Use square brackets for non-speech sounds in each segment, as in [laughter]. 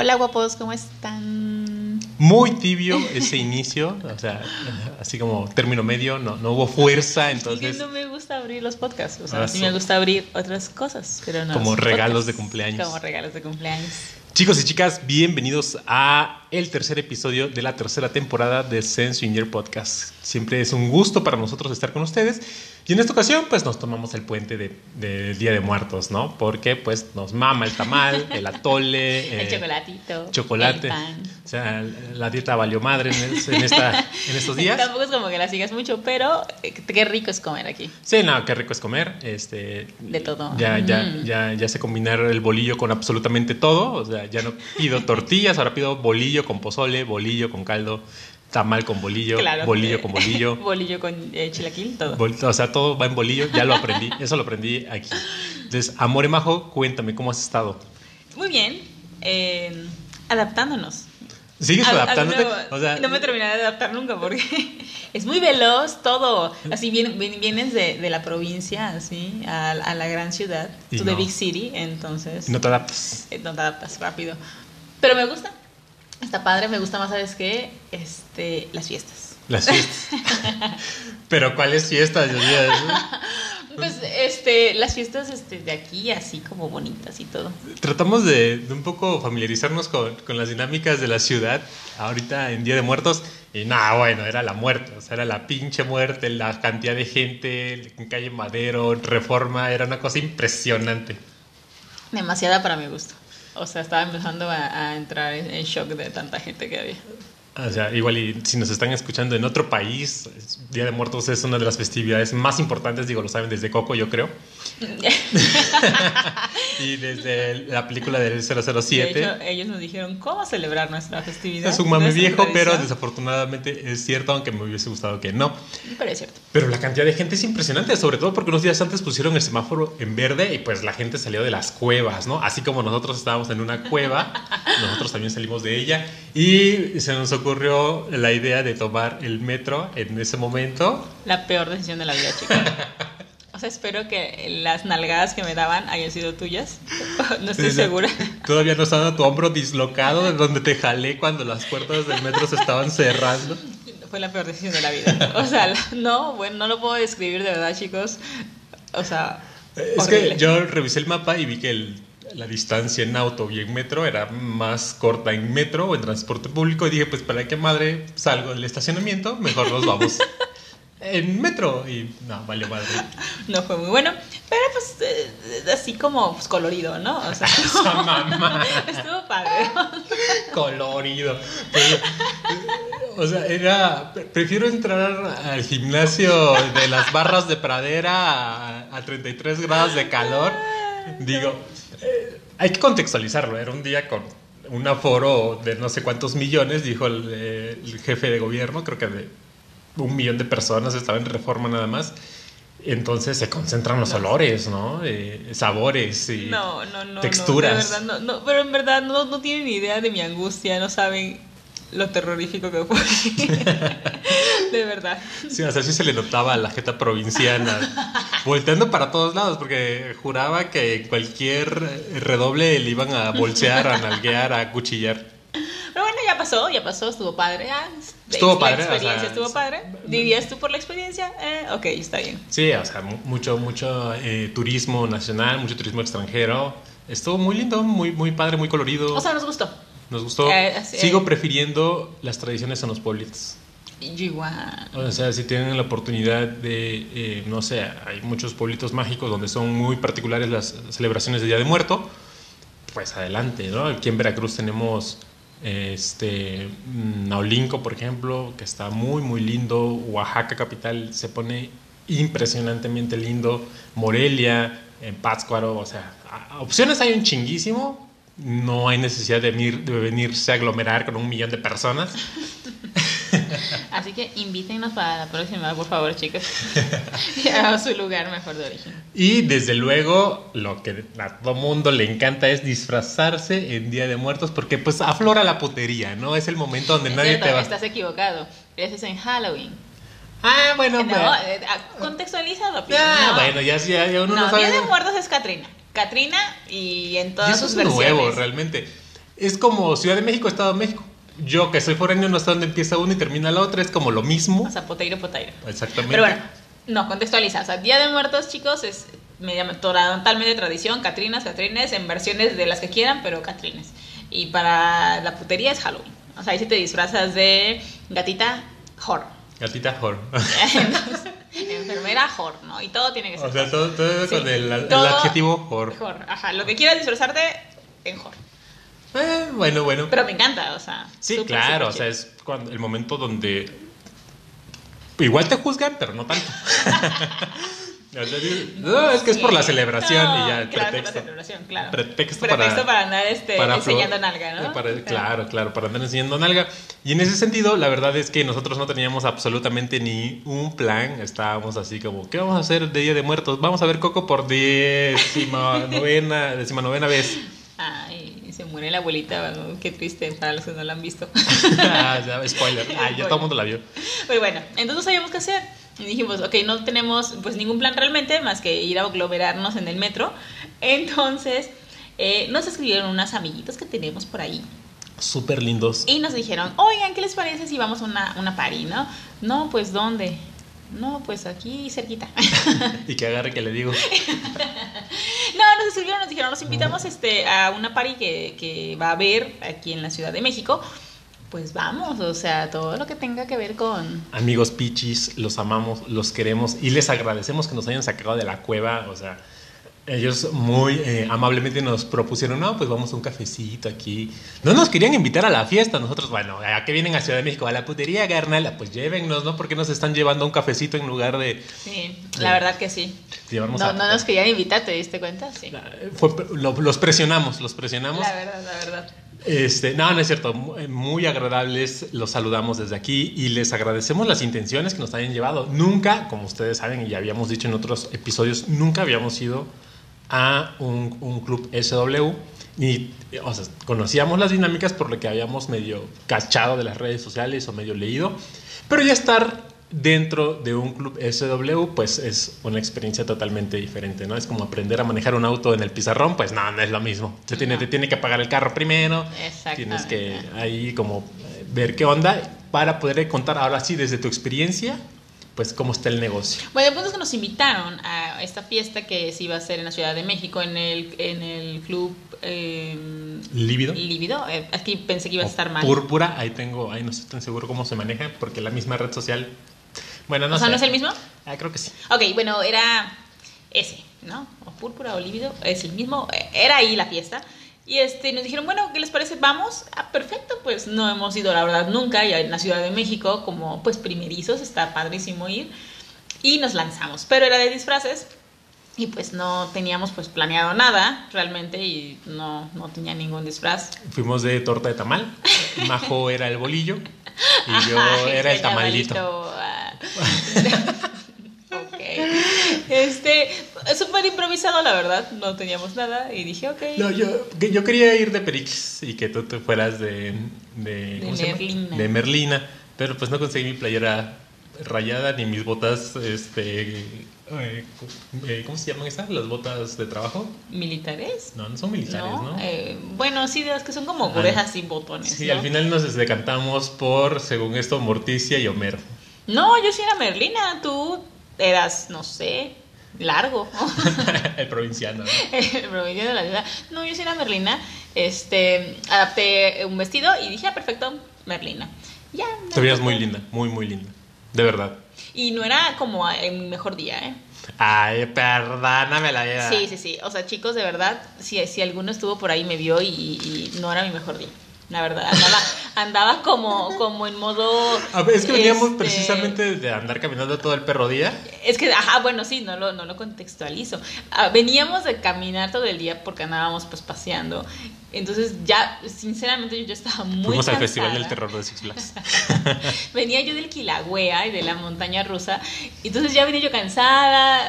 Hola guapos, ¿cómo están? Muy tibio ese inicio, o sea, así como término medio, no, no hubo fuerza, entonces... no me gusta abrir los podcasts, o sea, sí me gusta abrir otras cosas, pero no... Como regalos de cumpleaños. Como regalos de cumpleaños. Chicos y chicas, bienvenidos a el tercer episodio de la tercera temporada de Sense Year Podcast. Siempre es un gusto para nosotros estar con ustedes y en esta ocasión, pues nos tomamos el puente del de, Día de Muertos, ¿no? Porque pues nos mama el tamal, el atole, [laughs] el eh, chocolatito, chocolate. El pan. O sea, la dieta valió madre en, esta, en estos [laughs] días. Tampoco es como que la sigas mucho, pero eh, qué rico es comer aquí. Sí, no, qué rico es comer. Este, de todo. Ya, ya, mm. ya, ya sé combinar el bolillo con absolutamente todo. O sea, ya no pido tortillas, ahora pido bolillo con pozole, bolillo con caldo tamal con bolillo, bolillo con bolillo. [laughs] bolillo con eh, chilaquil, todo. o sea, todo va en bolillo, ya lo aprendí, [laughs] eso lo aprendí aquí. Entonces, Amore Majo, cuéntame, ¿cómo has estado? Muy bien, eh, adaptándonos. ¿Sigues adaptándote? no me terminé de adaptar nunca porque [laughs] es muy veloz todo. Así vienes de, de la provincia, así, a, a la gran ciudad, tú de Big City, entonces... No te adaptas. Eh, no te adaptas rápido. Pero me gusta, Está padre, me gusta más, ¿sabes qué? Este, las fiestas. Las fiestas. [laughs] Pero ¿cuáles fiestas? pues este, las fiestas este, de aquí, así como bonitas y todo. Tratamos de, un poco familiarizarnos con, las dinámicas de la ciudad ahorita en Día de Muertos. Y nada, bueno, era la muerte, o sea, era la pinche muerte, la cantidad de gente en calle Madero, Reforma, era una cosa impresionante. Demasiada para mi gusto. O sea, estaba empezando a, entrar en shock de tanta gente que había. O sea, igual y si nos están escuchando en otro país, Día de Muertos es una de las festividades más importantes, digo, lo saben desde Coco, yo creo. [laughs] y desde la película del 007. De hecho, ellos nos dijeron cómo celebrar nuestra festividad. Es un mame viejo, pero desafortunadamente es cierto, aunque me hubiese gustado que no. Pero es cierto. Pero la cantidad de gente es impresionante, sobre todo porque unos días antes pusieron el semáforo en verde y pues la gente salió de las cuevas, ¿no? Así como nosotros estábamos en una cueva, [laughs] nosotros también salimos de ella y se nos ocurrió ocurrió la idea de tomar el metro en ese momento. La peor decisión de la vida, chicos. [laughs] O sea, espero que las nalgadas que me daban hayan sido tuyas. [laughs] No estoy segura. Todavía no estaba tu hombro dislocado de donde te jalé cuando las puertas del metro se estaban cerrando. Fue la peor decisión de la vida. O sea, no, bueno, no lo puedo describir de verdad, chicos. O sea, es que yo revisé el mapa y vi que el la distancia en auto y en metro era más corta en metro o en transporte público y dije, pues para qué madre salgo del estacionamiento, mejor nos vamos [laughs] en metro y no, vale madre. No fue muy bueno, pero pues eh, así como pues, colorido, ¿no? O sea, [laughs] [laughs] estuvo padre. colorido. o sea, era, prefiero entrar al gimnasio de las barras de pradera a, a 33 grados de calor. Digo, eh, hay que contextualizarlo. Era un día con un aforo de no sé cuántos millones, dijo el, jefe de gobierno, creo que de un millón de personas estaba en reforma nada más. Entonces se concentran los olores, ¿no? Eh, sabores y texturas. No, pero en verdad no, no tienen ni idea de mi angustia, no saben lo terrorífico que fue. [laughs] de verdad. Sí, o sea, sí se le notaba a la jeta provinciana, volteando para todos lados, porque juraba que cualquier redoble le iban a bolsear, a nalguear, a cuchillar. Pero bueno, ya pasó, ya pasó, estuvo padre. Ah, estuvo padre. Experiencia estuvo padre. ¿Dirías tú por la experiencia? Eh, ok, está bien. Sí, o sea, mucho, mucho eh, turismo nacional, mucho turismo extranjero. Estuvo muy lindo, muy, muy padre, muy colorido. O sea, nos gustó. Nos gustó. Eh, Sigo prefiriendo las tradiciones en los pueblitos. igual. O sea, si tienen la oportunidad de, eh, no sé, hay muchos pueblitos mágicos donde son muy particulares las celebraciones de Día de Muerto, pues adelante, ¿no? Aquí en Veracruz tenemos este Naulinco, por ejemplo, que está muy, muy lindo. Oaxaca capital se pone impresionantemente lindo. Morelia, en Pátzcuaro, o sea, opciones hay un chinguísimo no hay necesidad de, venirse a aglomerar con un millón de personas. [laughs] Así que invítenos para la próxima, por favor, chicos. [laughs] [laughs] y a su lugar mejor de origen. Y desde luego, lo que a todo mundo le encanta es disfrazarse en Día de Muertos, porque pues aflora la putería, ¿no? Es el momento donde nadie te va. Estás equivocado. Eso en Halloween. Ah, bueno, no, pero... Eh, contextualízalo. Ah, bueno, ya, ya, uno no, no sabe. Día de Muertos es Katrina. Katrina y en todas y eso es nuevo realmente. es como Ciudad de México, Estado de México. Yo que soy foráneo no sé dónde empieza uno y termina la otra, es como lo mismo. O sea, poteiro, poteiro. Exactamente. Pero bueno, no, contextualiza. O sea, Día de Muertos, chicos, es media- totalmente tradición. Catrinas, Catrines, en versiones de las que quieran, pero Catrines. Y para la putería es Halloween. O sea, ahí sí te disfrazas de gatita, horror. Gatita Hor. [laughs] Entonces, enfermera, horror, ¿no? Y todo tiene que ser o sea, todo, todo Sí. con el, adjetivo Hor. horror. Ajá, lo que quieras disfrazarte en horror. Eh, bueno, bueno. Pero me encanta, o sea. Sí, claro, o sea, es cuando, el momento donde igual te juzgan, pero no tanto. [laughs] No, es que es por la celebración No, y ya el claro, por pretexto. la celebración, claro. Pretexto Pretexto para- para, andar este, para enseñando nalga, ¿no? para- claro, claro, para andar enseñando nalga. Y en ese sentido, la verdad es que nosotros no teníamos absolutamente ni un plan. Estábamos así como, ¿qué vamos a hacer de Día de Muertos? Vamos a ver Coco por décima [laughs] novena, décima novena vez. Ay, se muere la abuelita, ¿no? qué triste para los que no la han visto. [laughs] Ah, ya, spoiler. Ah, ya todo el mundo la vio. Pero bueno, entonces no sabíamos qué hacer. Y dijimos, ok, no tenemos pues ningún plan realmente más que ir a aglomerarnos en el metro. Entonces eh, nos escribieron unas amiguitos que tenemos por ahí. Súper lindos. Y nos dijeron, oigan, ¿qué les parece si vamos a una, una party, no? No, pues ¿dónde? No, pues aquí cerquita. [laughs] Y que agarre que le digo. No, nos escribieron, nos dijeron, nos invitamos este, a una party que, que va a haber aquí en la Ciudad de México. Pues vamos, o sea, todo lo que tenga que ver con... Amigos Pichis, los amamos, los queremos y les agradecemos que nos hayan sacado de la cueva. O sea, ellos muy eh, amablemente nos propusieron, no, pues vamos a un cafecito aquí. No nos querían invitar a la fiesta. Nosotros, bueno, ¿a qué vienen a Ciudad de México? A la putería, carnal. Pues llévennos, ¿no? Porque nos están llevando a un cafecito en lugar de Sí, la verdad que sí. llevarnos No, a... no nos querían invitar, ¿te diste cuenta? Sí. Fue- lo- los presionamos, los presionamos. La verdad, la verdad. Este, no, no es cierto, muy muy agradables, los saludamos desde aquí y les agradecemos las intenciones que nos hayan llevado. Nunca, como ustedes saben y ya habíamos dicho en otros episodios, nunca habíamos ido a un, un club SW ni, o sea, conocíamos las dinámicas por lo que habíamos medio cachado de las redes sociales o medio leído, pero ya estar dentro de un club SW, pues es una experiencia totalmente diferente, ¿no? Es como aprender a manejar un auto en el pizarrón, pues no, no es lo mismo. Se tiene, No. te tiene que pagar el carro primero, tienes que ahí como eh, ver qué onda para poder contar ahora sí desde tu experiencia, pues cómo está el negocio. Bueno, el punto es que nos invitaron a esta fiesta que se iba a hacer en la Ciudad de México, en el, en el club eh, Lívido. Lívido. Eh, aquí pensé que iba a estar mal. Púrpura, ahí tengo, ahí no estoy tan seguro cómo se maneja, porque la misma red social, bueno, no o sea, sé. ¿no es el mismo? Ah, creo que sí. Ok, bueno, era ese, ¿no? O púrpura o lívido, es el mismo. eh, Era ahí la fiesta. Y este, nos dijeron, bueno, ¿qué les parece? Vamos. Ah, perfecto, pues no hemos ido, la verdad, nunca. Y en la Ciudad de México, como pues primerizos, está padrísimo ir. Y nos lanzamos. Pero era de disfraces. Y pues no teníamos pues planeado nada realmente y no, no tenía ningún disfraz. Fuimos de torta de tamal, Majo [laughs] era el bolillo y yo era el tamalito. ah. [laughs] ok. Este, súper improvisado, la verdad. No teníamos nada y dije, ok. No, yo, yo quería ir de Perix y que tú te fueras de. Merlina. De Merlina, pero pues no conseguí mi playera rayada ni mis botas, este, eh, eh, ¿cómo se llaman esas? Las botas de trabajo. ¿Militares? No, no son militares, ¿no? Eh, bueno, sí, de las que son como Ajá. orejas sin botones. Sí, ¿no? al final nos decantamos por, según esto, Morticia y Homero. No, yo sí era Merlina. Tú eras, no sé, largo. [laughs] [laughs] el provinciano. ¿no? El promedio de la vida. No, yo sí era Merlina. Este, adapté un vestido y dije, ah, perfecto, Merlina. Ya. Te veías muy linda, muy, muy linda. De verdad. Y no era como en mi mejor día, ¿eh? Ay, perdóname la vida. Sí, sí, sí. O sea, chicos, de verdad, si, si alguno estuvo por ahí me vio y, y no era mi mejor día. La verdad, andaba, andaba como, como en modo... A ver, es que veníamos este, precisamente de andar caminando todo el perro día. Es que, ajá, bueno, sí, no lo, no lo contextualizo. Ah, veníamos de caminar todo el día porque andábamos pues paseando. Entonces ya, sinceramente, yo ya estaba muy Fuimos al cansada. Festival del Terror de Six Flags. [laughs] Venía yo del Kilauea y de la montaña rusa. Entonces ya venía yo cansada,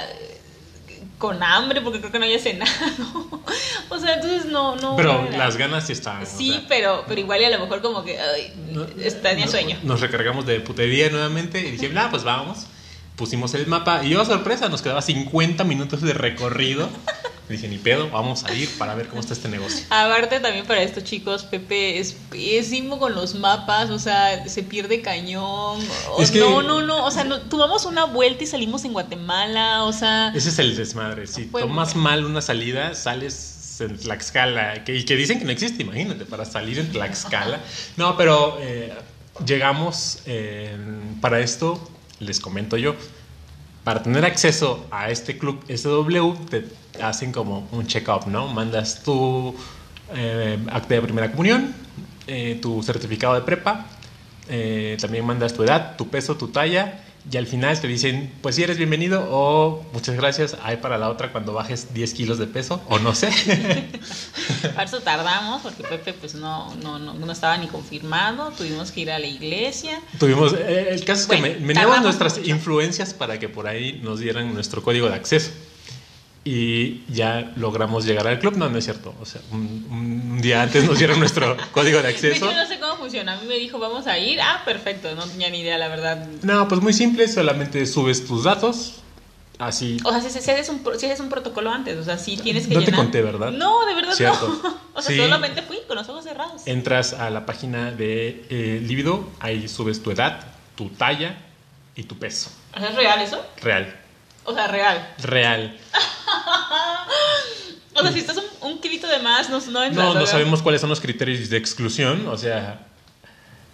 con hambre, porque creo que no había cenado. [laughs] o sea, entonces no, no. Pero no las ganas sí estaban. o Sí, sea, pero, pero igual y a lo mejor como que ay, no- tenía no- sueño. Nos recargamos de putería nuevamente y dije, nada, pues vamos. Pusimos el mapa y yo, sorpresa, nos quedaba 50 minutos de recorrido Y dije, ni pedo, vamos a ir para ver cómo está este negocio. Aparte también para estos chicos, Pepe es pésimo con los mapas, o sea, se pierde cañón. o- Es que- No, no, no, o sea, no, tomamos una vuelta y salimos en Guatemala, o sea... Ese es el desmadre. Si Fue- tomas mal una salida, sales en Tlaxcala. Que, y que dicen que no existe, imagínate, para salir en Tlaxcala. No, pero eh, llegamos eh, para esto, les comento yo. Para tener acceso a este club SW, te hacen como un check-up, ¿no? Mandas tu eh, acta de primera comunión, eh, tu certificado de prepa, eh, también mandas tu edad, tu peso, tu talla, y al final te dicen, pues si eres bienvenido o muchas gracias, hay para la otra cuando bajes 10 kilos de peso, o no sé. [laughs] Para eso tardamos, porque Pepe pues no, no, no, no estaba ni confirmado, tuvimos que ir a la iglesia. Tuvimos, eh, el caso es que Bueno, me- veníamos tardamos nuestras mucho. influencias para que por ahí nos dieran nuestro código de acceso. Y ya logramos llegar al club. No, no es cierto. O sea, un, un día antes nos dieron nuestro [laughs] código de acceso. hecho, no sé cómo funciona. A mí me dijo, vamos a ir. Ah, perfecto, no tenía ni idea, la verdad. No, pues muy simple, solamente subes tus datos. Así. O sea, si, si haces un, si haces un protocolo antes, o sea, si tienes que No te conté, ¿verdad? No, de verdad Cierto. no. [laughs] O sea, Sí. solamente fui con los ojos cerrados. Entras a la página de eh, Libido, ahí subes tu edad, tu talla y tu peso. ¿es real eso? Real. O sea, real. Real. [laughs] O sea, si estás un, un kilito de más, no, no entras. No, no sabemos cuáles son los criterios de exclusión, o sea,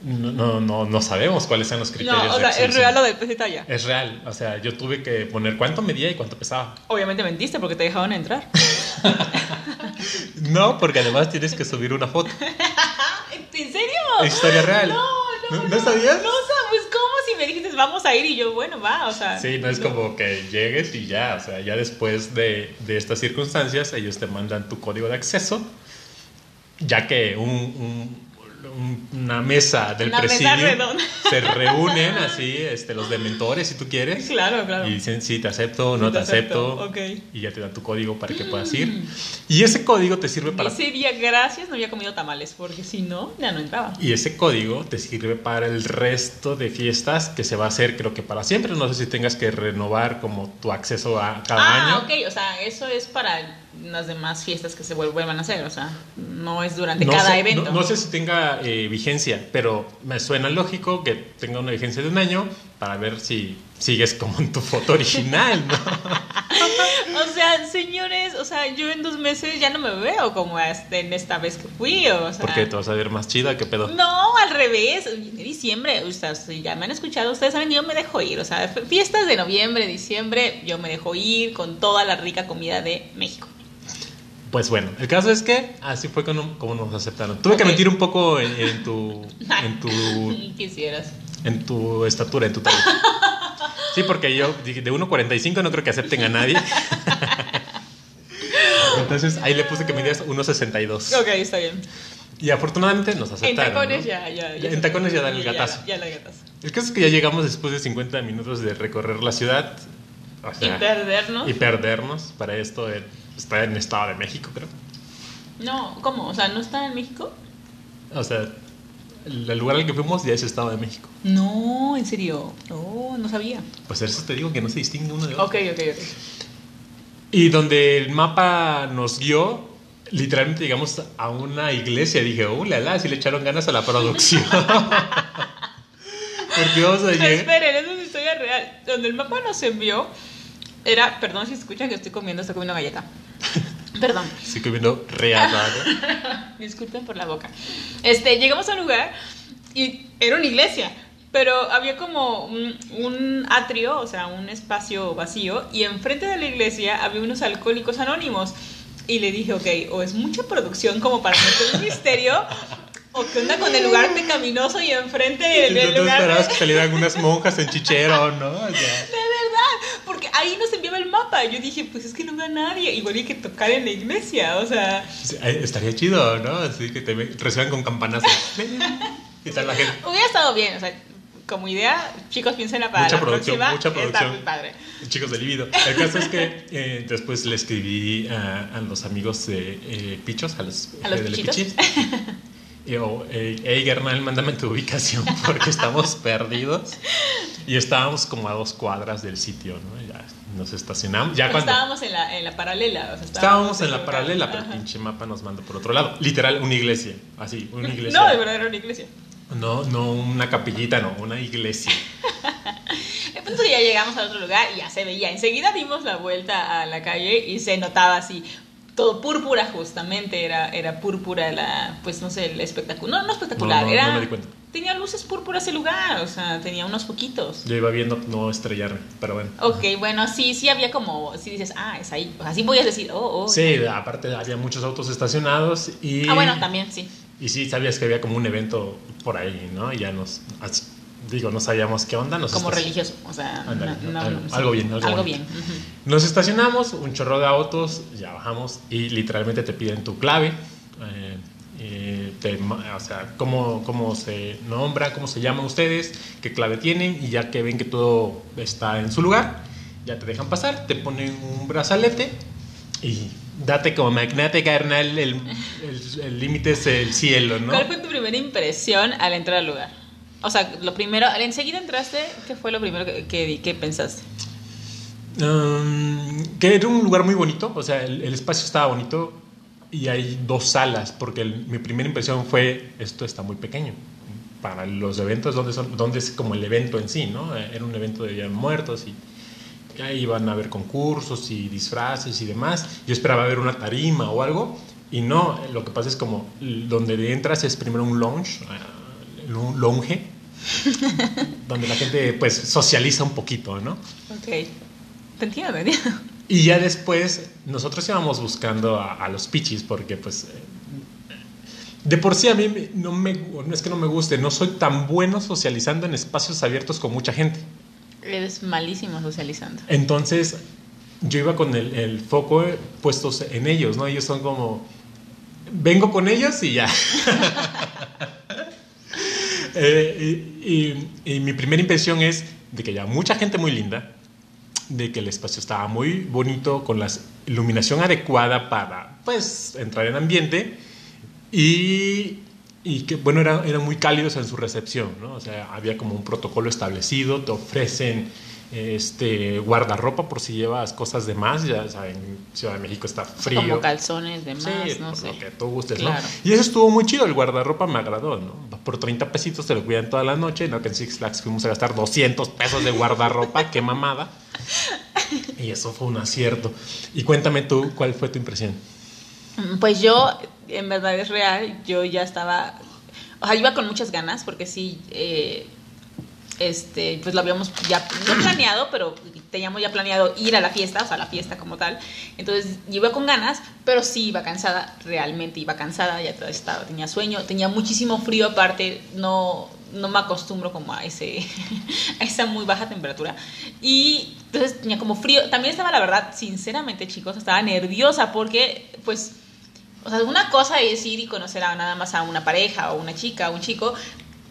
no, no, no, no sabemos cuáles son los criterios No, o de sea, es real lo del y talla. Es real, o sea, yo tuve que poner cuánto medía y cuánto pesaba. Obviamente mentiste porque te dejaban entrar. [laughs] No, porque además tienes que subir una foto. [laughs] ¿En serio? Historia real. No, no, ¿No- no sabías? No, o sea, pues ¿cómo si me dijiste vamos a ir y yo, bueno, va, o sea. Sí, no es como que llegues y ya, o sea, ya después de, de estas circunstancias, ellos te mandan tu código de acceso, ya que un- una mesa del Una mesa presidio redonda. se reúnen [laughs] así, este, los dementores, si tú quieres, Claro, claro. y dicen sí, te acepto, no Sí, te, te acepto, acepto, ok. y ya te dan tu código para que puedas ir. Y ese código te sirve para... Ese día, gracias, no había comido tamales, porque si no, ya no entraba. Y ese código te sirve para el resto de fiestas que se va a hacer, creo que para siempre. No sé si tengas que renovar como tu acceso a cada ah, año. ok, o sea, eso es para las demás fiestas que se vuelvan a hacer, o sea, no es durante No cada sé, evento. No, no sé si tenga eh, vigencia, pero me suena lógico que tenga una vigencia de un año para ver si sigues como en tu foto original, ¿no? [laughs] O sea, señores, o sea, yo en dos meses ya no me veo como este, en esta vez que fui, o sea. Porque te vas a ver más chida, ¿qué pedo? No, al revés. Diciembre, o sea, si ya me han escuchado, ustedes saben yo me dejo ir. O sea, fiestas de noviembre, diciembre, yo me dejo ir con toda la rica comida de México. Pues bueno, el caso es que así fue como, como nos aceptaron. Tuve que Ok. mentir un poco en, en tu, [laughs] en tu [laughs] Quisieras. en tu estatura, en tu talla. Sí, porque yo de 1.45 no creo que acepten a nadie. [laughs] Entonces ahí le puse que medías 1.62. Ok, está bien. Y afortunadamente nos En aceptaron. tacones ¿no? ya, ya, Ya, en tacones ya dan el gatazo. Ya, ya el gatazo. El caso es que ya llegamos después de 50 minutos de recorrer la ciudad. O sea, y perdernos. y perdernos. Para esto eh, está en Estado de México, creo. No, ¿cómo? O sea, ¿no está en México? O sea, el lugar al que fuimos ya es Estado de México. No, en serio. No, no sabía. Pues eso te digo que no se distingue uno de otro. Ok, ok, ok. Y donde el mapa nos guió, literalmente llegamos a una iglesia. Dije, uh, la, la, si le echaron ganas a la producción. [laughs] Porque vamos a llegar. esperen, eso es una historia real. Donde el mapa nos envió era, perdón si escuchan que estoy comiendo, estoy comiendo galleta. [laughs] Perdón, Estoy comiendo real, ¿no? [laughs] disculpen por la boca. Este, llegamos a un lugar y era una iglesia, pero había como un, un atrio, o sea, un espacio vacío, y enfrente de la iglesia había unos alcohólicos anónimos. Y le dije, ok, o es mucha producción como para meter un misterio, [laughs] o qué onda con el lugar pecaminoso y enfrente del, lugar. esperabas que salieran unas monjas en chichero, ¿no? [laughs] O sea, De verdad, porque ahí nos enviaba el mapa. Yo dije, pues es que no veo a nadie. Igual hay que tocar en la iglesia, o sea, eh, estaría chido, ¿no? Así que te reciban con campanazos. Y tal la gente. hubiera estado bien. O sea, como idea, chicos, piénsenla para Mucha la producción, próxima. mucha Está producción. muy padre. Chicos de Libido. El caso es que eh, después le escribí a, a los amigos de eh, Pichos, a los, ¿A los de Pichitos? Pichis. [laughs] Y yo, eh, hey, Gernal, mándame tu ubicación [laughs] porque estamos perdidos. Y estábamos como a dos cuadras del sitio, ¿no? Ya nos estacionamos. Ya Pero cuando estábamos en la, en la paralela. o sea, estábamos en la paralela, pero el pinche mapa nos mandó por otro lado. Literal, una iglesia. Así, una [laughs] iglesia. No, de verdad era una iglesia. No, no una capillita, no, una iglesia. [laughs] El punto es que ya llegamos al otro lugar y ya se veía. Enseguida dimos la vuelta a la calle y se notaba así. Todo púrpura, justamente, era, era púrpura la, pues no sé, el espectáculo. No, no espectacular, No, no, era. no me di cuenta. Tenía luces púrpuras ese lugar, o sea, tenía unos poquitos. Yo iba viendo no estrellarme, pero bueno. Ok, bueno, sí, sí había como, si dices, ah, es ahí. O sea, sí podías decir, oh, oh. Sí, aparte había muchos autos estacionados y... Ah, bueno, también, sí. Y sí, sabías que había como un evento por ahí, ¿no? Y ya nos... Digo, no sabíamos qué onda. Nos Como religioso, o sea, no- no- algo- sí. algo bien, algo bien. Nos estacionamos, un chorro de autos, ya bajamos y literalmente te piden tu clave. eh, eh, te o sea, cómo, cómo se nombra, cómo se llaman ustedes, qué clave tienen y ya que ven que todo está en su lugar, ya te dejan pasar, te ponen un brazalete y date como magnate carnal, el el- el límite es el cielo, ¿no? ¿Cuál fue tu primera impresión al entrar al lugar? O sea, lo primero, enseguida entraste, ¿qué fue lo primero que, que, que pensaste? Um, que era un lugar muy bonito, o sea, el, el espacio estaba bonito y hay dos salas, porque el- mi primera impresión fue, esto está muy pequeño. Para los eventos, donde, son, donde es como el evento en sí, ¿no? Era un evento de Día de Muertos y ahí iban a haber concursos y disfraces y demás. Yo esperaba ver una tarima o algo y no, lo que pasa es como donde entras es primero un lounge, eh, un lounge, [laughs] donde la gente pues socializa un poquito, ¿no? Ok. Te entiendo, entiendo. [laughs] Y ya después nosotros íbamos buscando a, a los pichis porque pues eh, de por sí a mí no me no es que no me guste, no soy tan bueno socializando en espacios abiertos con mucha gente. Eres malísimo socializando. Entonces yo iba con el, el foco eh, puestos en ellos, ¿no? Ellos son como vengo con ellos y ya. [laughs] Eh, y, y- y mi primera impresión es de que ya mucha gente muy linda, de que el espacio estaba muy bonito, con la iluminación adecuada para, pues, entrar en ambiente y, y que, bueno, era- eran muy cálidos en su recepción, ¿no? O sea, había como un protocolo establecido, te ofrecen este guardarropa por si llevas cosas de más, ya saben, Ciudad de México está frío. Como calzones, demás, Sí, no por sé. lo que tú gustes, Claro. ¿no? Y eso estuvo muy chido, el guardarropa me agradó, ¿no? Por 30 pesitos te lo cuidan toda la noche, no que en Six Flags fuimos a gastar 200 pesos de guardarropa, qué mamada. [laughs] Y eso fue un acierto. Y cuéntame tú, ¿cuál fue tu impresión? Mm, Pues yo, en verdad es real, yo ya estaba, o sea, iba con muchas ganas porque sí, eh, este, pues lo habíamos ya planeado, pero teníamos ya planeado ir a la fiesta, o sea, la fiesta como tal. Entonces iba con ganas, pero sí iba cansada, realmente iba cansada, ya estaba, tenía sueño, tenía muchísimo frío aparte, no, no me acostumbro como a ese [laughs] a esa muy baja temperatura y entonces tenía como frío también estaba la verdad sinceramente chicos estaba nerviosa porque pues o sea una cosa es ir y conocer a nada más a una pareja o una chica o un chico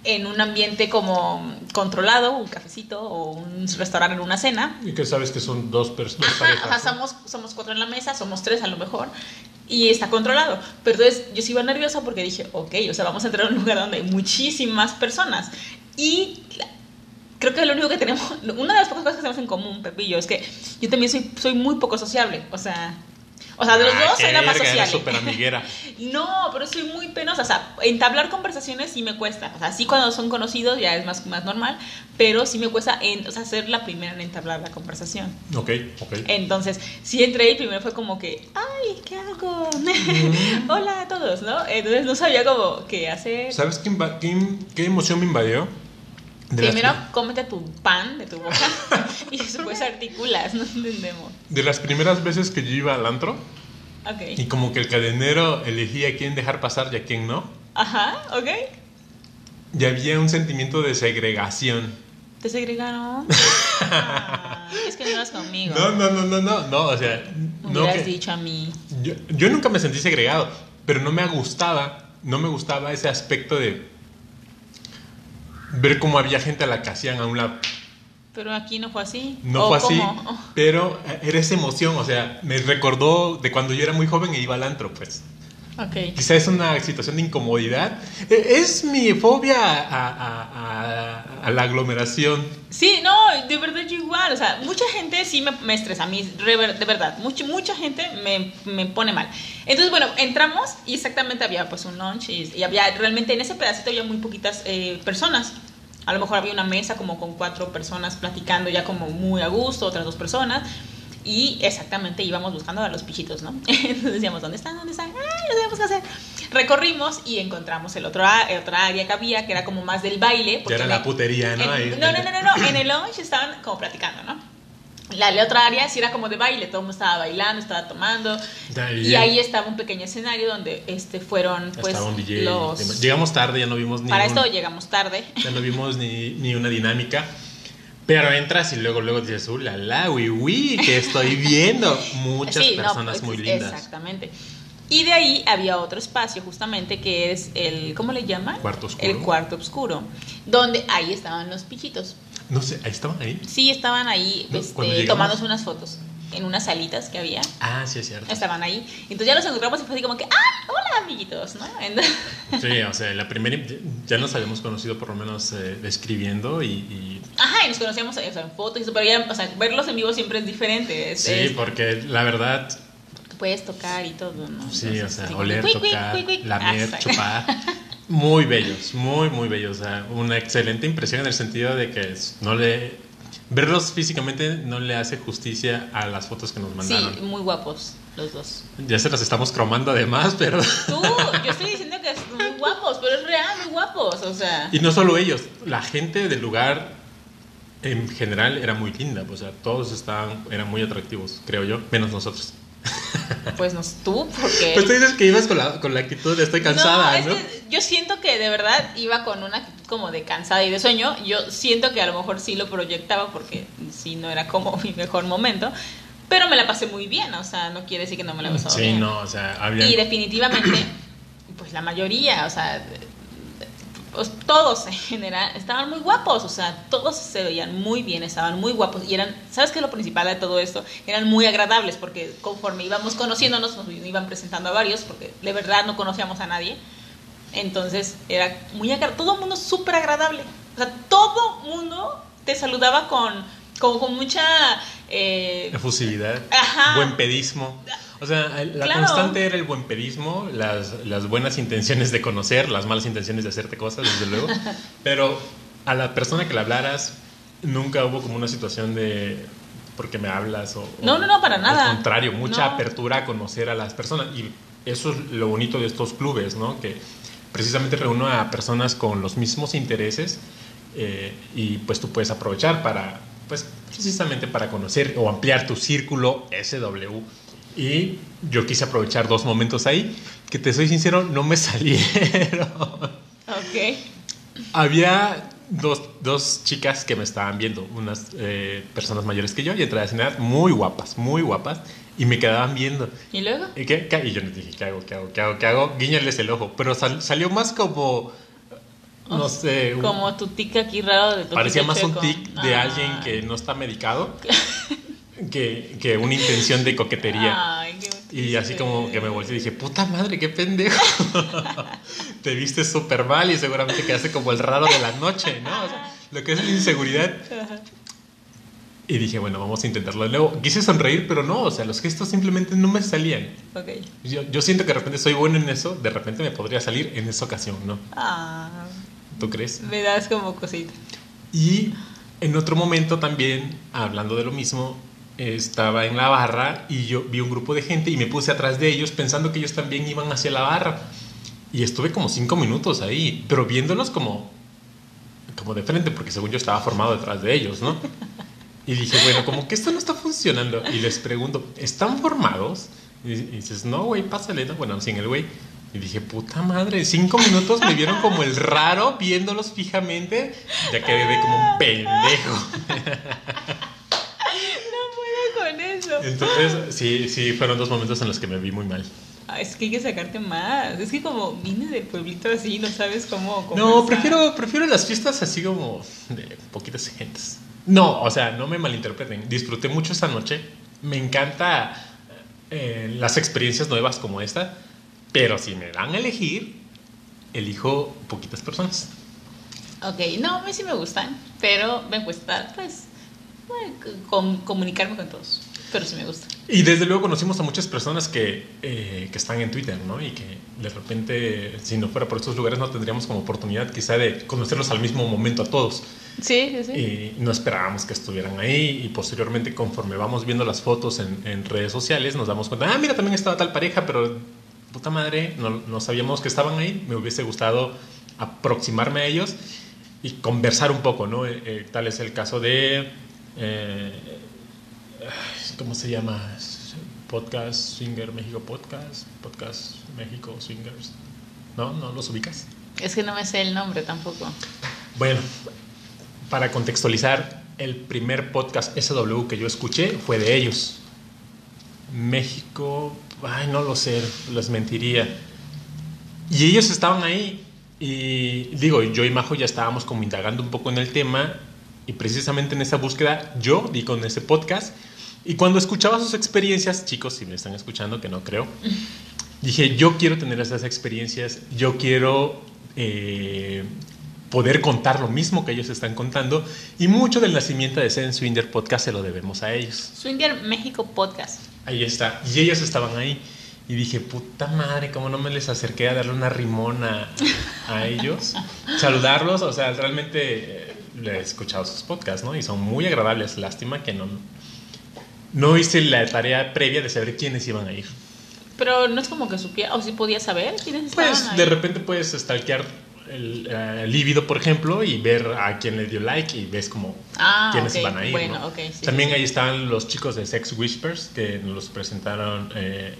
en un ambiente como controlado un cafecito o un restaurante en una cena Y que sabes que son dos personas. Ajá, o sea, somos, somos cuatro en la mesa, somos tres a lo mejor, y está controlado. Pero entonces yo sí iba nerviosa porque dije, ok, o sea, vamos a entrar a un lugar donde hay muchísimas personas. Y creo que lo único que tenemos, [laughs] una de las pocas cosas que tenemos en común, Pepillo, es que yo también soy, soy muy poco sociable. O sea, o sea, de los Ah, dos soy la más sociable. súper amiguera. [laughs] No, pero soy muy penosa. O sea, entablar conversaciones sí me cuesta. O sea, sí cuando son conocidos ya es más, más normal, pero sí me cuesta en, o sea, ser la primera en entablar la conversación. Ok, ok. Entonces, sí entré y primero fue como que, ay, ¿qué hago? [laughs] Hola a todos, ¿no? Entonces no sabía cómo qué hacer. ¿Sabes qué, qué, qué emoción me invadió? Las Primero, pri- cómete tu pan de tu boca [laughs] y después articulas, no entendemos. de las primeras veces que yo iba al antro y Ok. como que el cadenero elegía a quién dejar pasar y a quién no, Ajá, ok. y había un sentimiento de segregación. ¿Te segregaron? [laughs] Ah, es que no ibas conmigo. No, no, no, no, no, no, o sea, Me no hubieras que- dicho a mí. yo, yo nunca me sentí segregado, pero no me gustaba, no me gustaba ese aspecto de ver cómo había gente a la que hacían a un lado. Pero aquí no fue así. No ¿O fue así, cómo? Pero era esa emoción, o sea, me recordó de cuando yo era muy joven e iba al antro, pues. Ok. Quizá es una situación de incomodidad. Eh, Es mi fobia a, a- a- a la aglomeración. Sí, no, de verdad yo igual. O sea, mucha gente sí me, me estresa. A mí, de verdad, mucha, mucha gente me, me pone mal. Entonces, bueno, entramos y exactamente había pues un lunch y, y había realmente en ese pedacito había muy poquitas eh, personas. A lo mejor había una mesa como con cuatro personas platicando ya como muy a gusto, otras dos personas. Y exactamente íbamos buscando a los pichitos, ¿no? [laughs] Entonces decíamos, ¿dónde están? ¿Dónde están? ¡Ay, no sabemos qué hacer! Recorrimos y encontramos el otro, el otra área que había, que era como más del baile. Porque era la putería, ¿no? en- no, no, no, no, no, en el lounge estaban como platicando, ¿no? La, la otra área sí era como de baile, todo el mundo estaba bailando, estaba tomando. Y ahí estaba un pequeño escenario donde este fueron pues DJ. los... Llegamos tarde, ya no vimos ni Para un- esto llegamos tarde. ya no vimos ni, ni una dinámica. Pero entras y luego, luego dices, ¡uh, la, la, uy, uy! Que estoy viendo muchas Sí, personas pues, muy lindas. Exactamente. Y de ahí había otro espacio justamente que es el, ¿cómo le llaman? Cuarto oscuro. El cuarto oscuro, donde ahí estaban los pichitos. No sé, ahí estaban ahí. Sí, estaban ahí No, este, tomándose unas fotos en unas salitas que había. Ah, sí, es cierto. Estaban ahí. Entonces ya los encontramos y fue así como que, ¡ay, hola, amiguitos! ¿no? Entonces- [laughs] Sí, o sea, la primera ya nos habíamos conocido por lo menos eh, escribiendo y, y- Ajá, y nos conocíamos o sea, en fotos y eso, pero ya, o sea, verlos en vivo siempre es diferente. Es, sí, es- porque la verdad, puedes tocar y todo, ¿no? sí, Entonces, o sea, oler, tocar, lamer, Exacto. chupar, muy bellos, muy, muy bellos. O sea, una excelente impresión en el sentido de que no le verlos físicamente no le hace justicia a las fotos que nos Sí, mandaron. muy guapos los dos. Ya se las estamos cromando además, pero [laughs] Tú, yo estoy diciendo que son muy guapos, pero es real, muy guapos, o sea. y no solo ellos, la gente del lugar en general era muy linda, o sea, todos estaban eran muy atractivos, creo yo, menos nosotros. [laughs] Pues no, tú, porque. Pues tú dices que ibas con la, con la actitud de estoy cansada, es ¿no? que yo siento que de verdad iba con una actitud como de cansada y de sueño. Yo siento que a lo mejor sí lo proyectaba porque sí no era como mi mejor momento. Pero me la pasé muy bien, o sea, no quiere decir que no me la pasado Sí, bien. no, o sea, había... Y definitivamente, pues la mayoría, o sea, pues, todos en general estaban muy guapos, o sea, todos se veían muy bien, estaban muy guapos y eran, ¿sabes qué es lo principal de todo esto? Eran muy agradables porque conforme íbamos conociéndonos nos iban presentando a varios porque de verdad no conocíamos a nadie. Entonces era muy agradable, todo el mundo súper agradable. O sea, todo mundo te saludaba con, con, con mucha... eh, Efusividad, Ajá. buen pedismo. O sea, la Claro. constante era el buen pedismo, las, las buenas intenciones de conocer, las malas intenciones de hacerte cosas, desde luego. [laughs] Pero a la persona que le hablaras, nunca hubo como una situación de ¿por qué me hablas? O, No, no, no, para Al nada. contrario, mucha No. apertura a conocer a las personas. Y eso es lo bonito de estos clubes, ¿no? Que precisamente reúne a personas con los mismos intereses eh, y pues tú puedes aprovechar para, pues precisamente para conocer o ampliar tu círculo SW. Y yo quise aprovechar dos momentos ahí que te soy sincero, no me [laughs] salieron. ok. Había dos, dos chicas que me estaban viendo, unas eh, personas mayores que yo, y entré a cenar muy guapas, muy guapas, y me quedaban viendo. ¿Y luego? ¿Y, qué? Y yo les dije, ¿qué hago? ¿Qué hago? ¿Qué hago? ¿Qué hago? Guiñales el ojo. Pero sal- salió más como, no sé, un- Como tu tic aquí raro de parecía más un tic de Ah. alguien que no está medicado [laughs] que, que una intención de coquetería. Ay, qué Y así como que me volteé y dije, puta madre, qué pendejo. [laughs] Te viste súper mal y seguramente quedaste como el raro de la noche, ¿no? O sea, lo que es la inseguridad. Y dije, bueno, vamos a intentarlo de nuevo. Quise sonreír, pero no, o sea, los gestos simplemente no me salían. Ok. Yo, yo siento que de repente soy bueno en eso, de repente me podría salir en esa ocasión, ¿no? Ah, ¿Tú crees? me das como cosita. Y en otro momento también, hablando de lo mismo, estaba en la barra y yo vi un grupo de gente y me puse atrás de ellos pensando que ellos también iban hacia la barra. Y estuve como cinco minutos ahí, pero viéndolos como, como de frente, porque según yo estaba formado detrás de ellos, ¿no? Y dije, bueno, como que esto no está funcionando. Y les pregunto, ¿están formados? Y dices, no, güey, pásale, ¿no? Bueno, sin el güey. Y dije, puta madre, cinco minutos me vieron como el raro viéndolos fijamente. Ya quedé como un pendejo. [laughs] No eso. Entonces, sí, sí, fueron dos momentos en los que me vi muy mal. Ah, es que hay que sacarte más. Es que como vine del pueblito así, no sabes cómo. No, conversar. prefiero, prefiero las fiestas así como de poquitas gentes. No, o sea, no me malinterpreten. Disfruté mucho esta noche. Me encanta eh, las experiencias nuevas como esta. Pero si me dan a elegir, elijo poquitas personas. Ok, no, a mí sí me gustan, pero me cuesta, pues, com- comunicarme con todos. Pero sí me gusta. Y desde luego conocimos a muchas personas que, eh, que están en Twitter, ¿no? Y que de repente, si no fuera por estos lugares, no tendríamos como oportunidad quizá de conocerlos al mismo momento a todos. Sí, sí, sí. Y no esperábamos que estuvieran ahí y posteriormente conforme vamos viendo las fotos en, en redes sociales nos damos cuenta, ah, mira, también estaba tal pareja, pero puta madre, no, no sabíamos que estaban ahí, me hubiese gustado aproximarme a ellos y conversar un poco, ¿no? Eh, eh, tal es el caso de, eh, ¿cómo se llama? Podcast Swinger México Podcast, Podcast México Swingers, ¿no? ¿No los ubicas? Es que no me sé el nombre tampoco. Bueno, para contextualizar, el primer podcast SW que yo escuché fue de ellos. México, ay, no lo sé, les mentiría. Y ellos estaban ahí. Y digo, yo y Majo ya estábamos como indagando un poco en el tema. Y precisamente en esa búsqueda yo di con ese podcast. Y cuando escuchaba sus experiencias, chicos, si me están escuchando, que no creo, dije, yo quiero tener esas experiencias, yo quiero eh, poder contar lo mismo que ellos están contando. Y mucho del nacimiento de Zen Swinger Podcast se lo debemos a ellos. Swinger México Podcast. Ahí está. Y ellos estaban ahí. Y dije, puta madre, ¿cómo no me les acerqué a darle una rimona a ellos? [laughs] Saludarlos, o sea, realmente eh, le he escuchado sus podcasts, ¿no? Y son muy agradables. Lástima que no, no hice la tarea previa de saber quiénes iban a ir. Pero no es como que supiera, o si podía saber quiénes estaban Pues de repente puedes stalkear el eh, Líbido, por ejemplo, y ver a quién le dio like y ves como Ah, quiénes ok, van a ir. bueno, ¿no? sí, También sí, ahí están los chicos de Sex Whispers que nos los presentaron eh,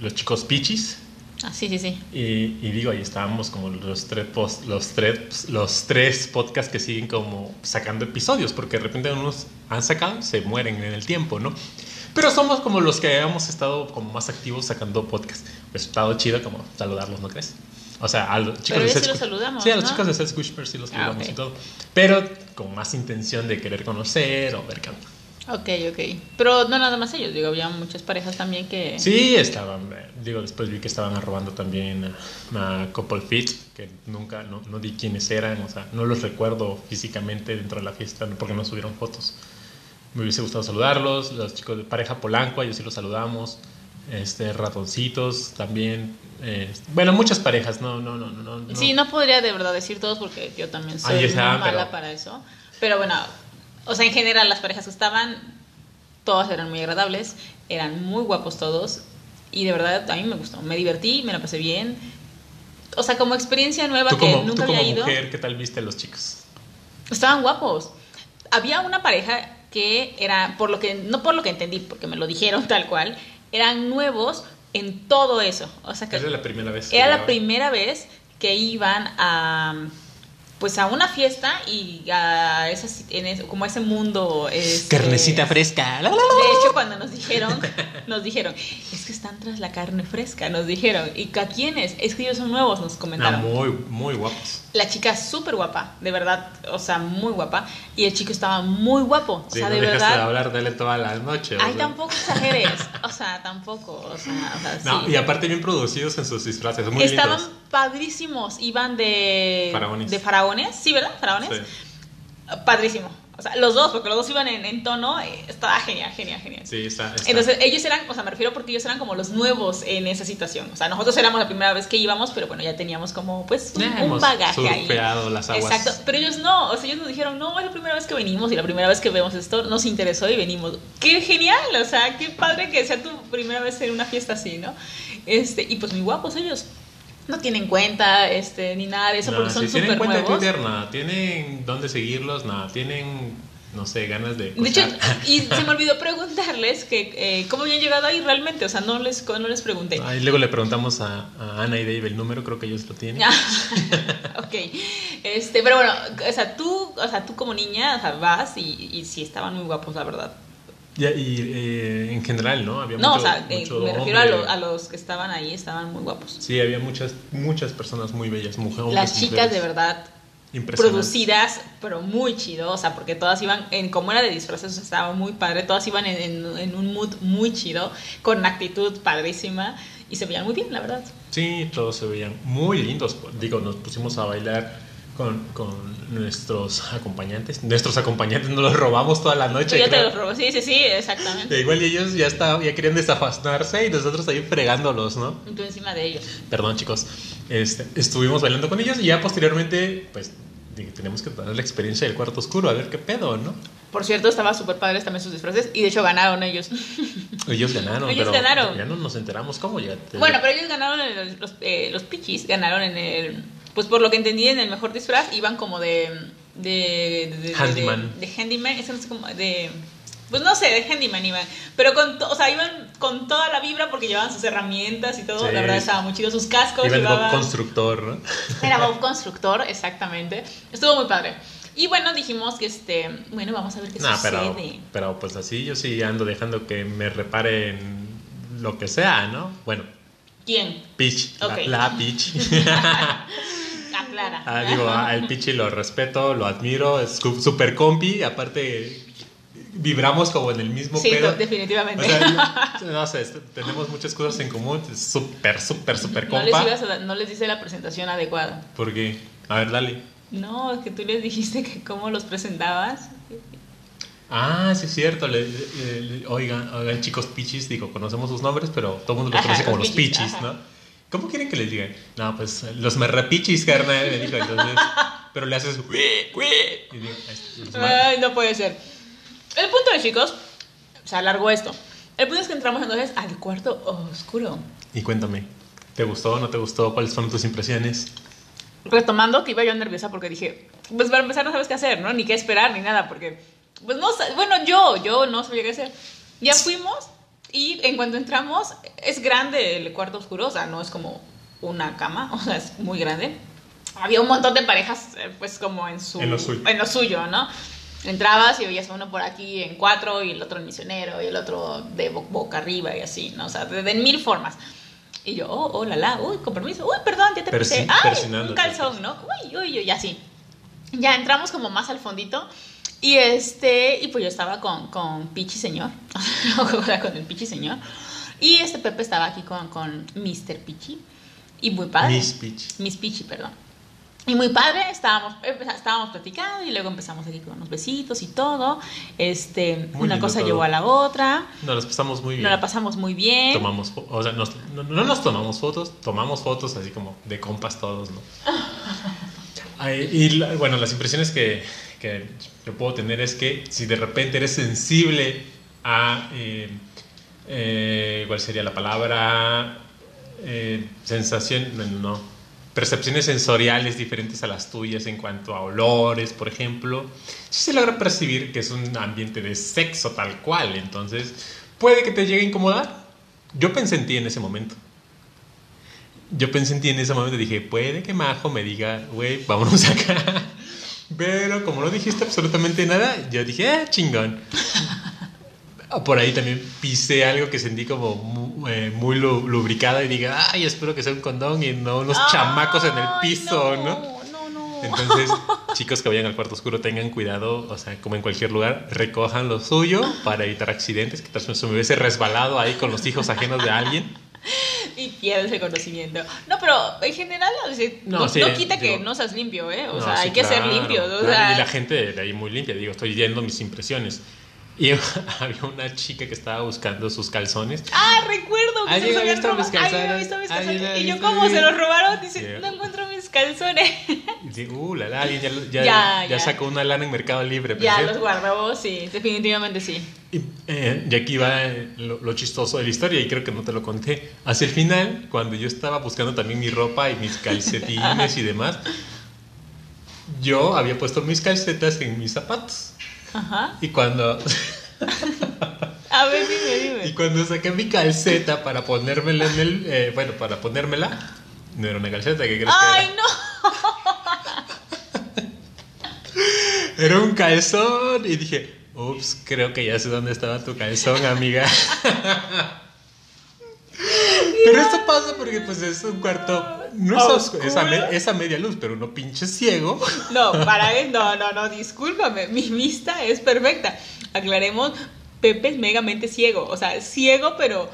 los chicos Pichis. Ah, sí, sí, sí. Y, y digo, ahí estábamos como los tres, post- los, tres, los tres podcasts que siguen como sacando episodios, porque de repente unos han sacado, se mueren en el tiempo, ¿no? Pero somos como los que hemos estado como más activos sacando podcasts. Pues estado chido como saludarlos, ¿no crees? O sea, a los chicos Pero de sí los saludamos, Sí, a los ¿no? chicos de Seth Squishers sí los Ah, saludamos y todo. Pero con más intención de querer conocer o ver qué onda. Ok, ok. Pero no nada más ellos, digo, había muchas parejas también que... Sí, estaban, eh, digo, después vi que estaban arrobando también a, a Couple Fit, que nunca, no, no di quiénes eran, o sea, no los recuerdo físicamente dentro de la fiesta porque no subieron fotos. Me hubiese gustado saludarlos, los chicos de pareja Polanco, ellos sí los saludamos, este, ratoncitos también, eh, bueno, muchas parejas, no, no, no, no. no. Sí, no podría de verdad decir todos porque yo también soy muy mala pero- para eso. Pero bueno, o sea, en general las parejas que estaban, todas eran muy agradables, eran muy guapos todos y de verdad a mí me gustó, me divertí, me la pasé bien. O sea, como experiencia nueva que nunca había ido, mujer, ¿qué tal viste a los chicos? estaban guapos. Había una pareja que era, por lo que, no por lo que entendí, porque me lo dijeron tal cual, eran nuevos en todo eso. O sea que Era la primera vez. era la primera vez que iban a pues a una fiesta y a ese, en ese- como a ese mundo este, Carnecita fresca. de hecho cuando nos dijeron nos dijeron es que están tras la carne fresca nos dijeron y a quiénes es que ellos son nuevos nos Ah, comentaron muy, muy guapos. La chica súper guapa de verdad o sea muy guapa y el chico estaba muy guapo o Sí, sea no de verdad de hablar de él toda la noche. o ay sea. tampoco exageres o sea tampoco o sea, o sea, No, sí. y aparte bien producidos en sus disfraces, muy Estaban lindos. padrísimos, iban de Faraones. de faraones, sí, ¿verdad? Faraones. Sí, Padrísimo. O sea, los dos, porque los dos iban en, en tono, eh, estaba genial, genial, genial. sí, está, está. Entonces, ellos eran, o sea, me refiero porque ellos eran como los nuevos en esa situación. O sea, nosotros éramos la primera vez que íbamos, pero bueno, ya teníamos como, pues, un, Ya un bagaje ahí. las aguas. Exacto, pero ellos no, o sea, ellos nos dijeron, no, es la primera vez que venimos y la primera vez que vemos esto nos interesó y venimos. ¡Qué genial! O sea, qué padre que sea tu primera vez en una fiesta así, ¿no? Este, y pues muy guapos ellos. No tienen cuenta, este, ni nada de eso, No, porque son si tienen cuenta de. Twitter, nada. Tienen dónde seguirlos, nada. Tienen, no sé, ganas de. De hecho, y [laughs] se me olvidó preguntarles que eh, cómo habían llegado ahí realmente, o sea, no les, no les pregunté. Ahí luego le preguntamos a, a Ana y Dave el número, creo que ellos lo tienen. [laughs] ok, este, pero bueno, o sea, tú, o sea, tú como niña, o sea, vas y, y sí estaban muy guapos, la verdad. Ya, y eh, en general, ¿no? Había No, mucho, o sea, eh, mucho me refiero a, hombre. lo- a los que estaban ahí, estaban muy guapos. Sí, había muchas, muchas personas muy bellas, mujeres. Las chicas de verdad producidas, pero muy chido, o sea, porque todas iban, en como era de disfraces, o sea, estaba muy padre, todas iban en, en- en un mood muy chido, con actitud padrísima, Y se veían muy bien, la verdad. Sí, todos se veían muy lindos. Digo, nos pusimos a bailar con, con nuestros acompañantes. Nuestros acompañantes nos los robamos toda la noche. Yo te los robo, sí, sí, sí, exactamente. E igual ellos ya, estaban, ya querían desafanarse y nosotros ahí fregándolos, ¿no? Y tú encima de ellos. Perdón, chicos. Este, estuvimos bailando con ellos y ya posteriormente, pues, tenemos que dar la experiencia del cuarto oscuro, a ver qué pedo, ¿no? Por cierto, estaba súper padres también sus disfraces y de hecho ganaron ellos. [laughs] Ellos ganaron, Ellos pero ganaron. ya no nos enteramos cómo ya. Bueno, pero ellos ganaron, en el- los, eh, los pichis ganaron en el, pues por lo que entendí en el mejor disfraz, iban como de, de, de, Handyman. De, handyman, eso no sé cómo, de, pues no sé, de handyman iban, pero con, o sea, iban con toda la vibra porque llevaban sus herramientas y todo, Sí. la verdad estaba muy chido, sus cascos Iba el Bob llevaban, constructor, ¿no? era Bob [laughs] Constructor, exactamente, estuvo muy padre. Y bueno, dijimos que este, bueno, vamos a ver qué No, pero, sucede. pero pues así yo sí ando dejando que me reparen lo que sea, ¿no? Bueno, ¿Quién? Peach, la- Ok. la, Peach. [laughs] [laughs] Aclara. Ah, digo, al Pichi lo respeto, lo admiro, es super compi, aparte vibramos como en el mismo Sí, pedo. definitivamente. O sea, no, no sé, tenemos muchas cosas en común, es súper, súper, súper no, les compa. ibas a no les dice la presentación adecuada. Porque, a ver, dale. No, es que tú les dijiste que cómo los presentabas. Ah, sí es cierto. le- le- le- oigan, oigan, chicos pichis, digo, conocemos sus nombres, pero todo el mundo los Ajá, conoce como los pichis, pichis. ¿no? ¿Cómo quieren que les digan? No, pues los merrepichis, carnal, me dijo, entonces, pero le haces, y digo. Ay, no puede ser. El punto de chicos, se alargó esto. El punto es que entramos entonces al cuarto oscuro. Y cuéntame, ¿te gustó o no te gustó? ¿Cuáles fueron tus impresiones? Retomando que iba yo nerviosa porque dije, pues para empezar no sabes qué hacer, ¿no? Ni qué esperar, ni nada, porque, pues no, bueno, yo, yo no sabía qué hacer. Ya fuimos y en cuanto entramos, es grande el cuarto oscuro, o sea, no es como una cama, [laughs] o sea, es muy grande. Había un montón de parejas, eh, pues como en su... En lo suyo. en lo suyo, ¿no? Entrabas y veías a uno por aquí en cuatro y el otro en misionero y el otro de bo- boca arriba y así, ¿no? O sea, de, de mil formas. Y yo, oh, oh, la, la, uy, con permiso, uy, perdón, ya te Persi- pisé. Ay, un calzón, ¿no? Uy, uy, uy, y así. Ya entramos como más al fondito y este, y pues yo estaba con, con Pichi Señor, [laughs] [laughs] con el Pichi Señor. Y este Pepe estaba aquí con, con Mr. Pichi. Y muy padre. Miss Peach. Miss Pichi, perdón. Y muy padre, estábamos, empeza- estábamos platicando y luego empezamos aquí con unos besitos y todo. Este, Muy una cosa todo. llevó a la otra. Nos las pasamos muy bien. Nos la pasamos muy bien. Tomamos, o sea, nos- no, no nos tomamos fotos, tomamos fotos así como de compas todos, ¿no? [laughs] Y bueno, las impresiones que, que yo puedo tener es que si de repente eres sensible a, eh, eh, ¿cuál sería la palabra? Eh, sensación, no, percepciones sensoriales diferentes a las tuyas en cuanto a olores, por ejemplo, sí se logra percibir que es un ambiente de sexo tal cual, entonces puede que te llegue a incomodar. Yo pensé en ti en ese momento. Yo pensé en ti en ese momento y dije, puede que Majo me diga, güey, vámonos [laughs] acá. Pero como no dijiste absolutamente nada, yo dije, ah, chingón. [laughs] Por ahí también pisé algo que sentí como mu- eh, muy, lu- lubricado y dije, ay, espero que sea un condón y no unos chamacos en el piso, ¿no? No, no. Entonces, [laughs] chicos que vayan al cuarto oscuro, tengan cuidado, o sea, como en cualquier lugar, recojan lo suyo para evitar accidentes, que tal vez me hubiese resbalado ahí con los hijos ajenos de alguien. [laughs] Y pierdes el conocimiento. No, pero en general, o sea, No, no, sí, no quita que digo- no seas limpio, ¿eh? O No, sea, sí, hay que ser claro, limpio. O sea, y la gente de ahí muy limpia, digo, estoy yendo mis impresiones. Y [laughs] había una chica que estaba buscando sus calzones. Ah, recuerdo que se los habían mis robado. He calzones. visto mis calzones. y yo, ¿cómo mis- se los robaron? Dice, Sí. no encuentro mis calzones. Y dije, uh, la, la, alguien ya, ya, [laughs] Ya, ya ya. sacó una lana en Mercado Libre. ya, pensé. los guardó, sí, definitivamente sí. Y, eh, y aquí va eh, lo, lo chistoso de la historia, y creo que no te lo conté. Hacia el final, cuando yo estaba buscando también mi ropa y mis calcetines y demás, yo había puesto mis calcetas en mis zapatos. Ajá. Y cuando, [laughs] A ver, dime, y dime. cuando saqué mi calceta para ponérmela en el. eh, bueno, para ponérmela, no era una calceta, ¿qué crees Ay, que no. era? [laughs] Era un calzón. Y dije, ups, creo que ya sé dónde estaba tu calzón, amiga. Pero esto pasa porque pues es un cuarto, no es, a, me- es a media luz, pero uno pinche ciego. No, para él, no, no, no, discúlpame. Mi vista es perfecta. Aclaremos, Pepe es megamente ciego. O sea, ciego, pero.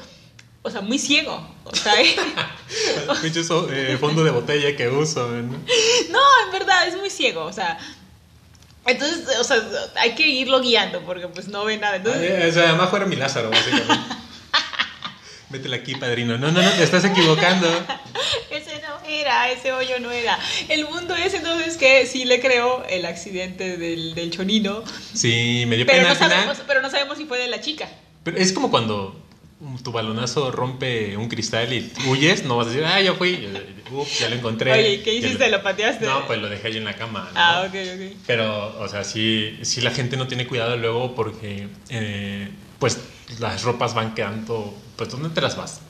o sea, muy ciego. O sea, [laughs] [laughs] Pinche eh, fondo de botella que uso. ¿no? no, en verdad, es muy ciego, o sea. Entonces, o sea, hay que irlo guiando porque pues no ve nada. Entonces, O sea, además fuera mi Lázaro, básicamente. [laughs] Métela aquí, padrino. No, no, no, te estás equivocando. [laughs] ese no era, ese hoyo no era. El mundo es entonces que sí le creo el accidente del, del chonino, Sí, me dio pero pena no, sabemos, pero no sabemos si fue de la chica. Pero es como cuando tu balonazo rompe un cristal y huyes, no vas a decir, ah, ya fui, Ups, ya lo encontré. Oye, ¿qué hiciste? ¿Lo pateaste? No, pues lo dejé ahí en la cama. ¿no? Ah, ok, ok. Pero, o sea, sí, sí la gente no tiene cuidado luego porque, eh, pues, las ropas van quedando, pues, ¿dónde te las vas?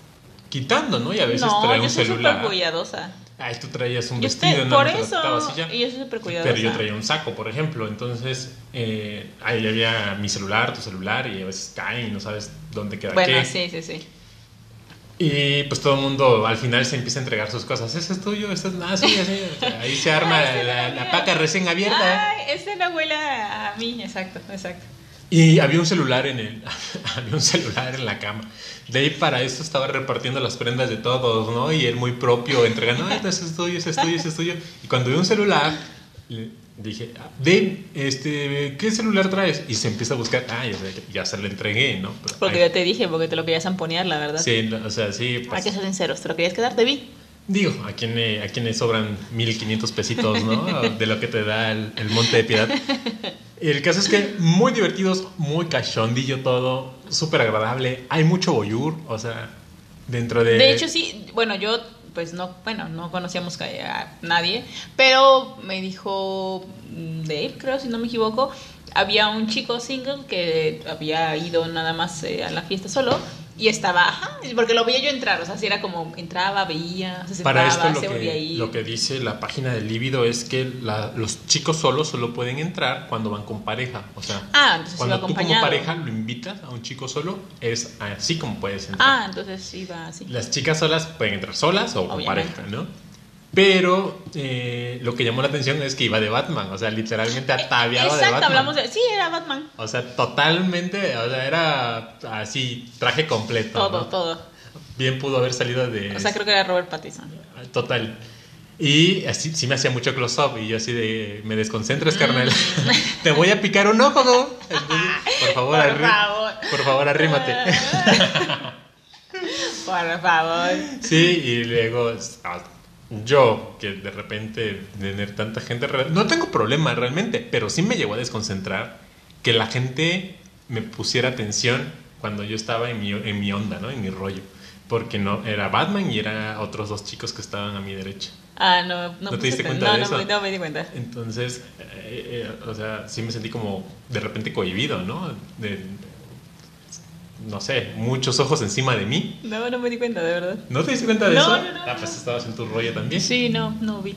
Quitando, ¿no? Y a veces No, trae yo un soy celular. súper cuidadosa. Ay, tú traías un Yo vestido, ¿no? por No eso, y yo soy súper cuidadosa. Pero yo traía un saco, por ejemplo. Entonces, eh, ahí había mi celular, tu celular, y a veces cae y no sabes dónde queda Bueno, qué. sí, sí, sí. Y pues todo el mundo al final se empieza a entregar sus cosas. Ese es tuyo, este es nada, sí, así. O sea, ahí se [laughs] arma Ay, ese la, no la paca recién abierta. Ay, ese no huele a mí, exacto, exacto. Y había un celular en el, [laughs] había un celular en la cama. De ahí para eso estaba repartiendo las prendas de todos, ¿no? Y él muy propio, entregando, "Ay, ese es tuyo, ese es tuyo, ese es tuyo. Y cuando vi un celular, le dije, "Ah, Dave, este, ¿qué celular traes? Y se empieza a buscar, ah, ya, ya se lo entregué, ¿no? Pero, Porque ay, yo te dije, porque te lo querías zamponear, la verdad. Sí, no, o sea, sí. pues, Hay que ser sinceros, ¿te lo querías quedar? Te vi. Digo, a quien, le- a quien le sobran 1500 pesitos, ¿no? [laughs] De lo que te da el, el Monte de Piedad. El caso es que muy divertidos, muy cachondillo todo, súper agradable. Hay mucho boyur, o sea, dentro de. De hecho, sí, bueno, yo pues no, bueno, no conocíamos a nadie, pero me dijo mm, Dave, creo, si no me equivoco, había un chico single que había ido nada más eh, a la fiesta solo y estaba, ajá, porque lo veía yo entrar, o sea, si era como entraba, veía, se sentaba, Para esto lo se que, lo que dice la página del Líbido es que la- los chicos solos solo pueden entrar cuando van con pareja. O sea, Ah, cuando tú como pareja lo invitas a un chico solo, es así como puedes entrar. Ah, entonces iba así. Las chicas solas pueden entrar solas o con pareja, ¿no? Pero eh, lo que llamó la atención es que iba de Batman, o sea, literalmente ataviado de Exacto, Batman. hablamos de... Sí, era Batman. O sea, totalmente, o sea, era así, traje completo. Todo, ¿no? todo. Bien pudo haber salido de... O sea, creo que era Robert Pattinson. Total. Y así sí me hacía mucho close-up y yo así de, me desconcentras, Mm. carnal. [laughs] Te voy a picar un ojo, ¿no? Entonces, por favor, Por favor. por favor, arrímate. [laughs] Por favor. Sí, y luego ah, yo, que de repente tener tanta gente, no tengo problema realmente, pero sí me llegó a desconcentrar que la gente me pusiera atención cuando yo estaba en mi, en mi onda, ¿no? En mi rollo. Porque no, era Batman y era otros dos chicos que estaban a mi derecha. Ah, no, no, ¿No te diste cuenta no, de no, eso? me- no me di cuenta. Entonces, eh, eh, o sea, sí me sentí como de repente cohibido, ¿no? De, no sé, muchos ojos encima de mí. No, no me di cuenta, de verdad. ¿No te diste cuenta de No, eso? no, no, Ah, pues estabas en tu rollo también. Sí, no, no vi.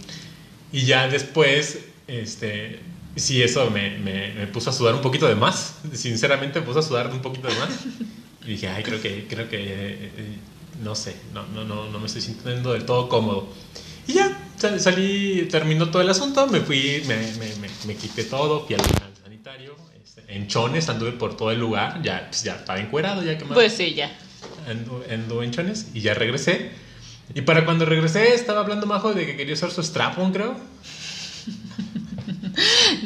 Y ya después, este, sí, eso me, me, me puso a sudar un poquito de más. Sinceramente, me puso a sudar un poquito de más. Y dije, ay, creo que, creo que, eh, eh, no sé, no, no, no, no me estoy sintiendo del todo cómodo. Y ya, sal- salí, terminó todo el asunto, me fui, me, me, me, me quité todo, fui al al sanitario, este, en chones, anduve por todo el lugar, ya, pues ya estaba encuerado, ya que más Pues sí, ya. anduve, anduve en chones y ya regresé. Y para cuando regresé estaba hablando Majo de que quería usar su strap-on, creo. [laughs]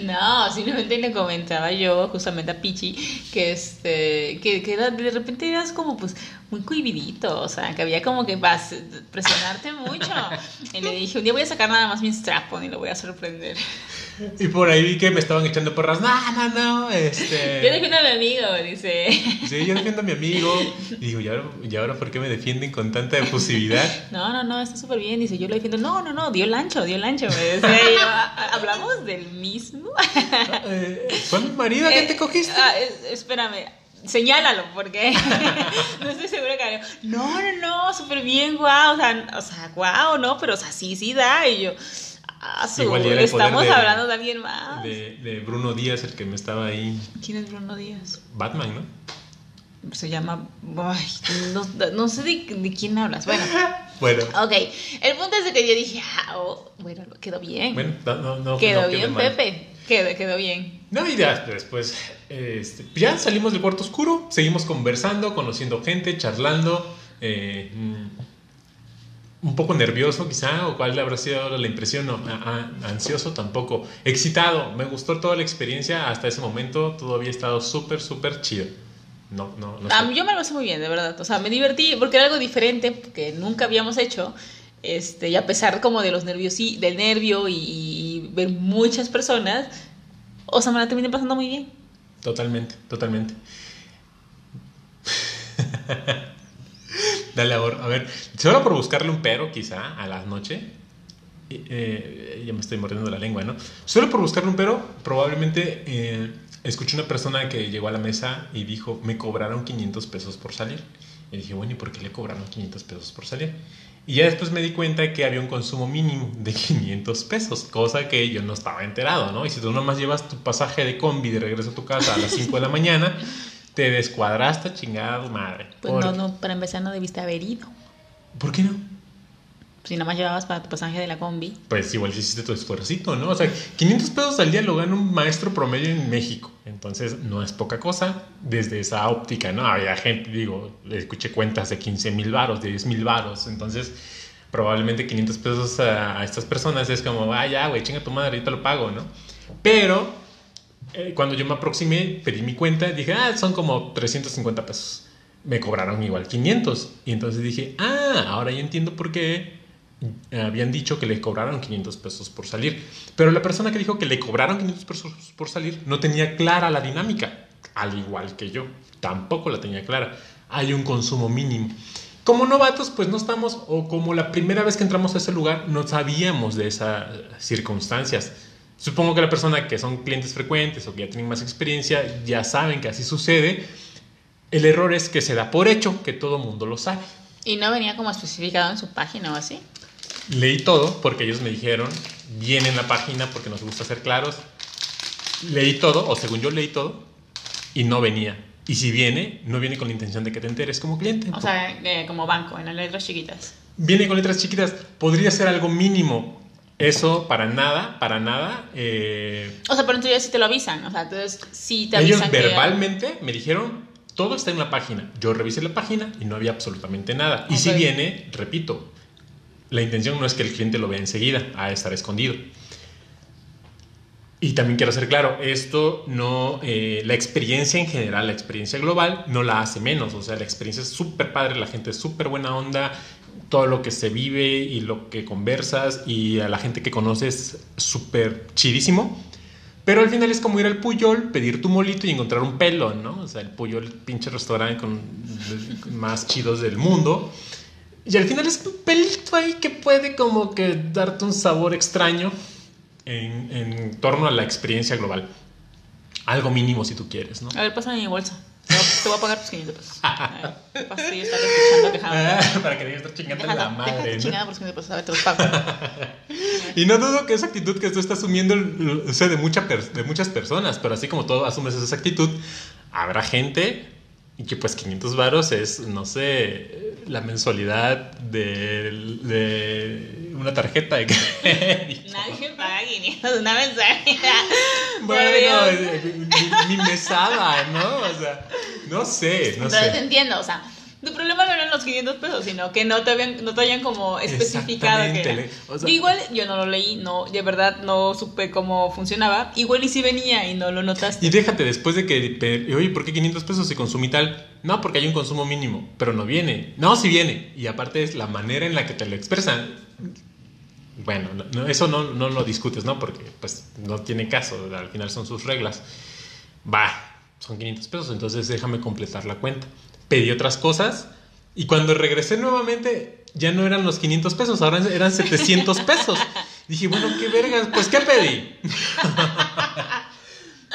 No, simplemente le comentaba yo justamente a Pichi que este que, que era- de repente eras como pues muy cohibidito, o sea, que había como que vas a presionarte mucho. [laughs] Y le dije, un día voy a sacar nada más mi strap-on y lo voy a sorprender. Y por ahí vi que me estaban echando porras. No, no, no. Este... Yo defiendo a mi amigo, dice. Sí, yo defiendo a mi amigo. Y digo, ¿y ahora, ¿y ahora por qué me defienden con tanta efusividad? No, no, no, está súper bien. Dice, yo lo defiendo. No, no, no, dio el ancho, dio el ancho. Me decía yo, "¿Ha- ¿hablamos del mismo? Eh, ¿Fue mi marido que Eh, te cogiste? ah, es- espérame, señálalo, porque [laughs] no estoy segura que... No, no, no, súper bien, guau, o sea, o sea, guau, no, pero o sea, sí, sí da, y yo... Ah, su- Igual era estamos de- hablando de alguien más. De, de Bruno Díaz, el que me estaba ahí. ¿Quién es Bruno Díaz? Batman, ¿no? Se llama... Ay, no, no sé de, de quién hablas. Bueno, [laughs] Bueno, ok. El punto es de que yo dije, ah, oh, bueno, quedó bien. bueno, no, no, no quedó bien. Pepe. Quedó, quedó bien. No, y ya después, este, ya salimos del cuarto oscuro, seguimos conversando, conociendo gente, charlando. Eh, mm, un poco nervioso quizá, o cuál habrá sido la impresión, no, a- a- ansioso tampoco, excitado, me gustó toda la experiencia hasta ese momento, todo había estado súper, súper chido. No, no, no. Sé. yo me lo pasé muy bien, de verdad. O sea, me divertí porque era algo diferente que nunca habíamos hecho. Este, y a pesar como de los nervios, y- del nervio y, y ver muchas personas, o sea, me la terminé pasando muy bien. Totalmente, totalmente. [laughs] Dale, ahora, a ver, solo por buscarle un pero, quizá, a la noche. eh, ya me estoy mordiendo la lengua, ¿no? Solo por buscarle un pero, probablemente eh, escuché una persona que llegó a la mesa y dijo, me cobraron 500 pesos por salir. Y dije, bueno, ¿y por qué le cobraron 500 pesos por salir? Y ya después me di cuenta que había un consumo mínimo de 500 pesos, cosa que yo no estaba enterado, ¿no? Y si tú nomás llevas tu pasaje de combi de regreso a tu casa a las 5 de la mañana, te descuadraste chingada madre. Pues ¿Por, no, no, para empezar no debiste haber ido. ¿Por qué no? Si nada más llevabas para tu pasaje de la combi. Pues igual hiciste tu esfuercito, ¿no? O sea, 500 pesos al día lo gana un maestro promedio en México. Entonces, no es poca cosa desde esa óptica, ¿no? Había gente, digo, le escuché cuentas de 15 mil varos, de 10 mil varos. Entonces, probablemente 500 pesos a, a estas personas es como, ah, ya, güey, chinga tu madre, ahorita lo pago, ¿no? Pero, eh, cuando yo me aproximé, pedí mi cuenta, dije, ah, son como 350 pesos. Me cobraron igual 500. Y entonces dije, ah, ahora ya entiendo por qué habían dicho que le cobraron 500 pesos por salir. Pero la persona que dijo que le cobraron 500 pesos por salir no tenía clara la dinámica, al igual que yo. Tampoco la tenía clara. Hay un consumo mínimo. Como novatos, pues no estamos, o como la primera vez que entramos a ese lugar, no sabíamos de esas circunstancias. Supongo que la persona que son clientes frecuentes o que ya tienen más experiencia ya saben que así sucede. El error es que se da por hecho que todo mundo lo sabe. Y no venía como especificado en su página o así. Leí todo porque ellos me dijeron, viene en la página porque nos gusta ser claros. Leí todo, o según yo leí todo, y no venía. Y si viene, no viene con la intención de que te enteres como cliente. O sea, eh, como banco, en las letras chiquitas. viene con letras chiquitas. Podría ser algo mínimo. Eso para nada, para nada. eh, O sea, pero entonces sí te lo avisan. O sea, entonces sí te ellos avisan que- verbalmente me dijeron, todo está en la página. Yo revisé la página y no había absolutamente nada. Y si viene, repito, la intención no es que el cliente lo vea enseguida, a estar escondido. Y también quiero ser claro, esto no, eh, la experiencia en general, la experiencia global, no la hace menos. O sea, la experiencia es súper padre, la gente es súper buena onda, todo lo que se vive y lo que conversas y a la gente que conoces súper chidísimo. Pero al final es como ir al Puyol, pedir tu molito y encontrar un pelo, ¿no? O sea, el Puyol, pinche restaurante con [laughs] más chidos del mundo. Y al final es un pelito ahí que puede como que darte un sabor extraño en, en torno a la experiencia global. Algo mínimo si tú quieres, ¿no? A ver, pásame mi bolsa. Te voy a- te voy a pagar tus 500 pesos. Estaré escuchando. Ah, Para que de estar chingando la madre, ¿no? chingada por los 500 pesos. A ver, te los pago. [laughs] Y no dudo que esa actitud que tú estás asumiendo o sea, de, mucha de muchas personas, pero así como tú asumes esa actitud, habrá gente y que pues 500 varos es, no sé, la mensualidad de, de una tarjeta de crédito. [laughs] Nadie paga 500 de una mensaje. [laughs] Bueno, mi, mi mesada, ¿no? O sea, no sé, no Pero te sé. entiendo, o sea, tu problema no eran los 500 pesos, sino que no te habían, no te hayan como especificado que era. o sea- igual yo no lo leí, no, de verdad no supe cómo funcionaba. Igual y si venía y no lo notaste. Y déjate, después de que, oye, ¿por qué 500 pesos si consumí tal? No, porque hay un consumo mínimo, pero no viene. No, sí viene. Y aparte es la manera en la que te lo expresan. Bueno, no- no, eso no, no lo discutes, ¿no? Porque pues no tiene caso, al final son sus reglas. Va, son 500 pesos, entonces déjame completar la cuenta. Pedí otras cosas y cuando regresé nuevamente ya no eran los 500 pesos, ahora eran 700 [laughs] pesos. Dije, bueno, qué vergas, pues ¿qué pedí? [laughs]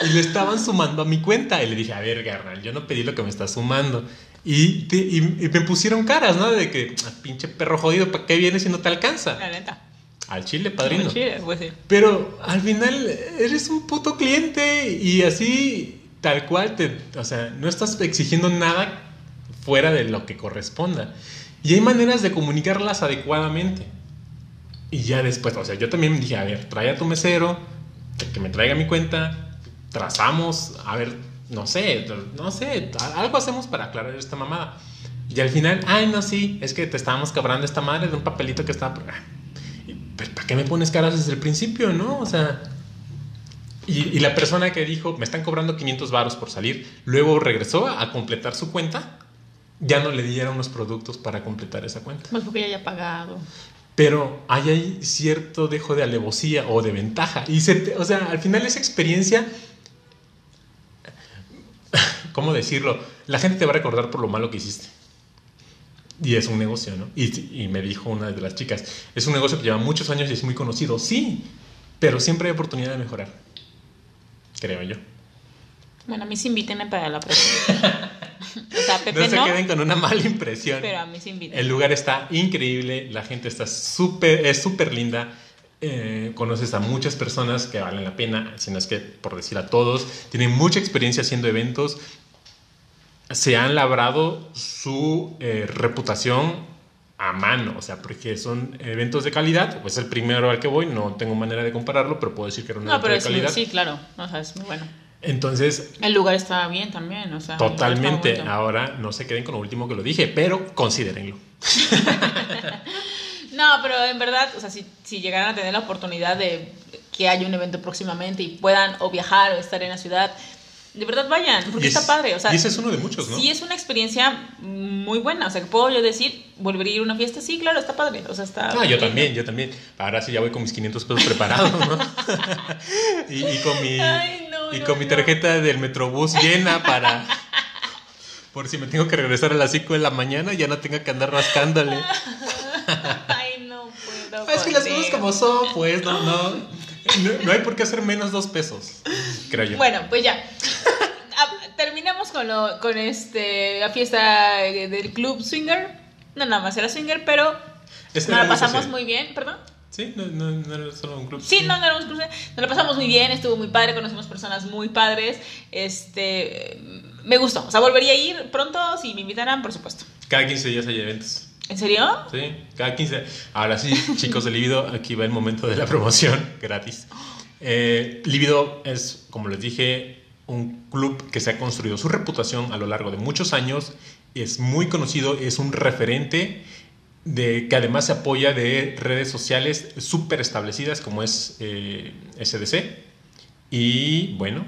Y le estaban sumando a mi cuenta. Y le dije, a ver, carnal, yo no pedí lo que me estás sumando. Y, te- y- y me pusieron caras, ¿no? De que, "Ah, pinche perro jodido, ¿para qué vienes si no te alcanza? La neta. Al chile, padrino. Sí, pues sí. Pero al final eres un puto cliente y así, tal cual, te, o sea, no estás exigiendo nada fuera de lo que corresponda. Y hay maneras de comunicarlas adecuadamente. Y ya después, o sea, yo también dije, a ver, trae a tu mesero, que, que me traiga mi cuenta, trazamos, a ver, no sé, no sé, algo hacemos para aclarar esta mamada. Y al final, ay, no, sí, es que te estábamos cobrando esta madre de un papelito que estaba... Pero ¿para qué me pones caras desde el principio, no? O sea... Y, y la persona que dijo, me están cobrando 500 varos por salir, luego regresó a, completar su cuenta, ya no le dieron los productos para completar esa cuenta. Pues porque ya haya pagado. Pero hay ahí cierto dejo de alevosía o de ventaja. Y se te- o sea, al final esa experiencia, ¿cómo decirlo? La gente te va a recordar por lo malo que hiciste. Y es un negocio, ¿no? Y, y me dijo una de las chicas, es un negocio que lleva muchos años y es muy conocido. Sí, pero siempre hay oportunidad de mejorar. Creo yo. Bueno, a mí sí invítenme para la próxima. [laughs] o sea, Pepe No se no, queden con una mala impresión. pero a mí sí inviten. El lugar está increíble, la gente está súper, es súper linda. Eh, conoces a muchas personas que valen la pena, si no es que por decir a todos, tienen mucha experiencia haciendo eventos, se han labrado su eh, reputación a mano, o sea, porque son eventos de calidad, pues el primero al que voy, no tengo manera de compararlo, pero puedo decir que era un No, evento pero de es, calidad. sí, claro. O sea, es muy bueno. Entonces, El lugar estaba bien también, o sea. totalmente, ahora no se queden con lo último que lo dije, pero considérenlo. [laughs] No, pero en verdad, o sea, si, si llegaran a tener la oportunidad de que haya un evento próximamente y puedan o viajar o estar en la ciudad, de verdad vayan, porque es- está padre. O sea, y ese es uno de muchos, ¿no? Sí, es una experiencia muy buena. O sea, que puedo yo decir, volvería a ir a una fiesta, sí, claro, está padre. O sea, está. Ah, yo también, yo también. Ahora sí ya voy con mis 500 pesos preparados, ¿no? [laughs] y, y con mi, Ay, no, y no, con mi no. tarjeta del Metrobús llena para... Por si me tengo que regresar a las 5 de la mañana, ya no tenga que andar rascándole. [laughs] Puedo. es que las cosas como son, pues, no, no, no, hay por qué hacer menos dos pesos, creo yo. Bueno, pues ya. Ah, Terminamos con, lo, con este, la fiesta del club swinger. No, nada más era swinger, pero Este nos la era pasamos social. muy bien, perdón. Sí, no, no, no era solo un club. Sí, no, no éramos cruce. Nos la pasamos muy bien, estuvo muy padre, conocimos personas muy padres. Este, me gustó. O sea, volvería a ir pronto si me invitaran, por supuesto. Cada 15 días hay eventos. ¿En serio? Sí, cada 15. Ahora sí, chicos de Libido, aquí va el momento de la promoción [laughs] gratis. Eh, Libido es, como les dije, un club que se ha construido su reputación a lo largo de muchos años. Es muy conocido, es un referente de que además se apoya de redes sociales súper establecidas como es eh, SDC. Y bueno,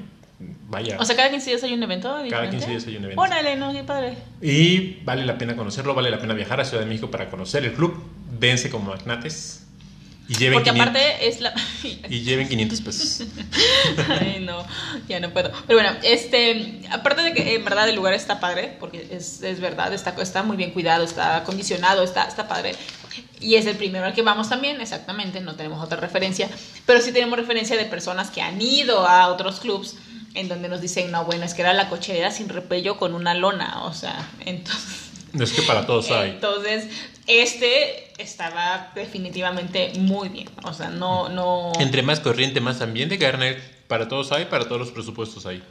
vaya. O sea, cada 15 días hay un evento diferente. Cada 15 días hay un evento. Órale, no, qué padre. Y vale la pena conocerlo, vale la pena viajar a Ciudad de México para conocer el club. Dense como magnates y lleven, Porque 500, aparte es la... [laughs] y lleven 500 pesos. [laughs] Ay, no, ya no puedo. Pero bueno, este, aparte de que en verdad el lugar está padre, porque es, es verdad, está, está muy bien cuidado, está acondicionado, está, está padre. Y es el primero al que vamos también, exactamente, no tenemos otra referencia, pero sí tenemos referencia de personas que han ido a otros clubs en donde nos dicen, no, bueno, es que era la cochera sin repello con una lona, o sea, entonces... No es que para todos hay. Entonces, este estaba definitivamente muy bien, o sea, no, no... Entre más corriente, más ambiente, Garner. Para todos hay, para todos los presupuestos hay.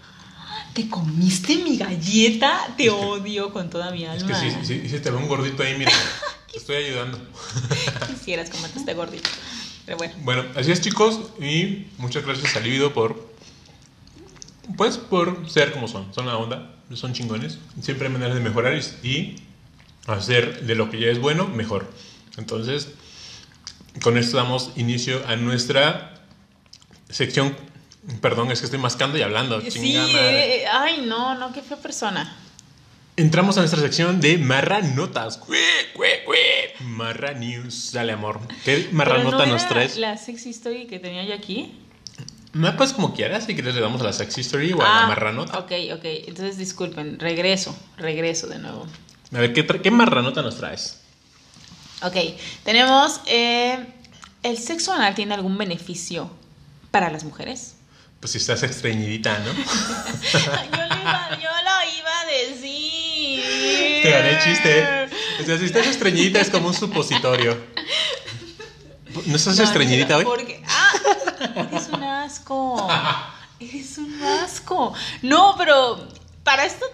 ¿Te comiste mi galleta? Te Es que- odio con toda mi Es alma. que si, si, si te ve un gordito ahí, mira, te estoy ayudando. [laughs] Quisieras comerte este gordito. Pero bueno. Bueno, así es chicos y muchas gracias a Libido por, pues, por ser como son. Son la onda, son chingones. Siempre hay maneras de mejorar y, hacer de lo que ya es bueno, mejor. Entonces, con esto damos inicio a nuestra sección. Perdón, es que estoy mascando y hablando. Sí, chingada madre. eh, ay, no, no, qué fea persona. Entramos a nuestra sección de marranotas. Cue, cue, cue. Marra News. Dale, amor. ¿Qué marranota no nos traes? La sexy story que tenía yo aquí. No, pues como quieras, si quieres le damos a la sex history o a la marranota. Ok, ok. Entonces disculpen, regreso, regreso de nuevo. A ver, ¿qué, qué marranota nos traes? Ok, tenemos. eh, ¿El sexo anal tiene algún beneficio para las mujeres? Pues si estás estreñidita, ¿no? [laughs] yo, lo iba, yo lo iba a decir. Te gané el chiste. O sea, si estás estreñidita es como un supositorio. ¿No estás No, estreñidita hoy? Porque, ah, eres un asco. Eres un asco. No, pero para esto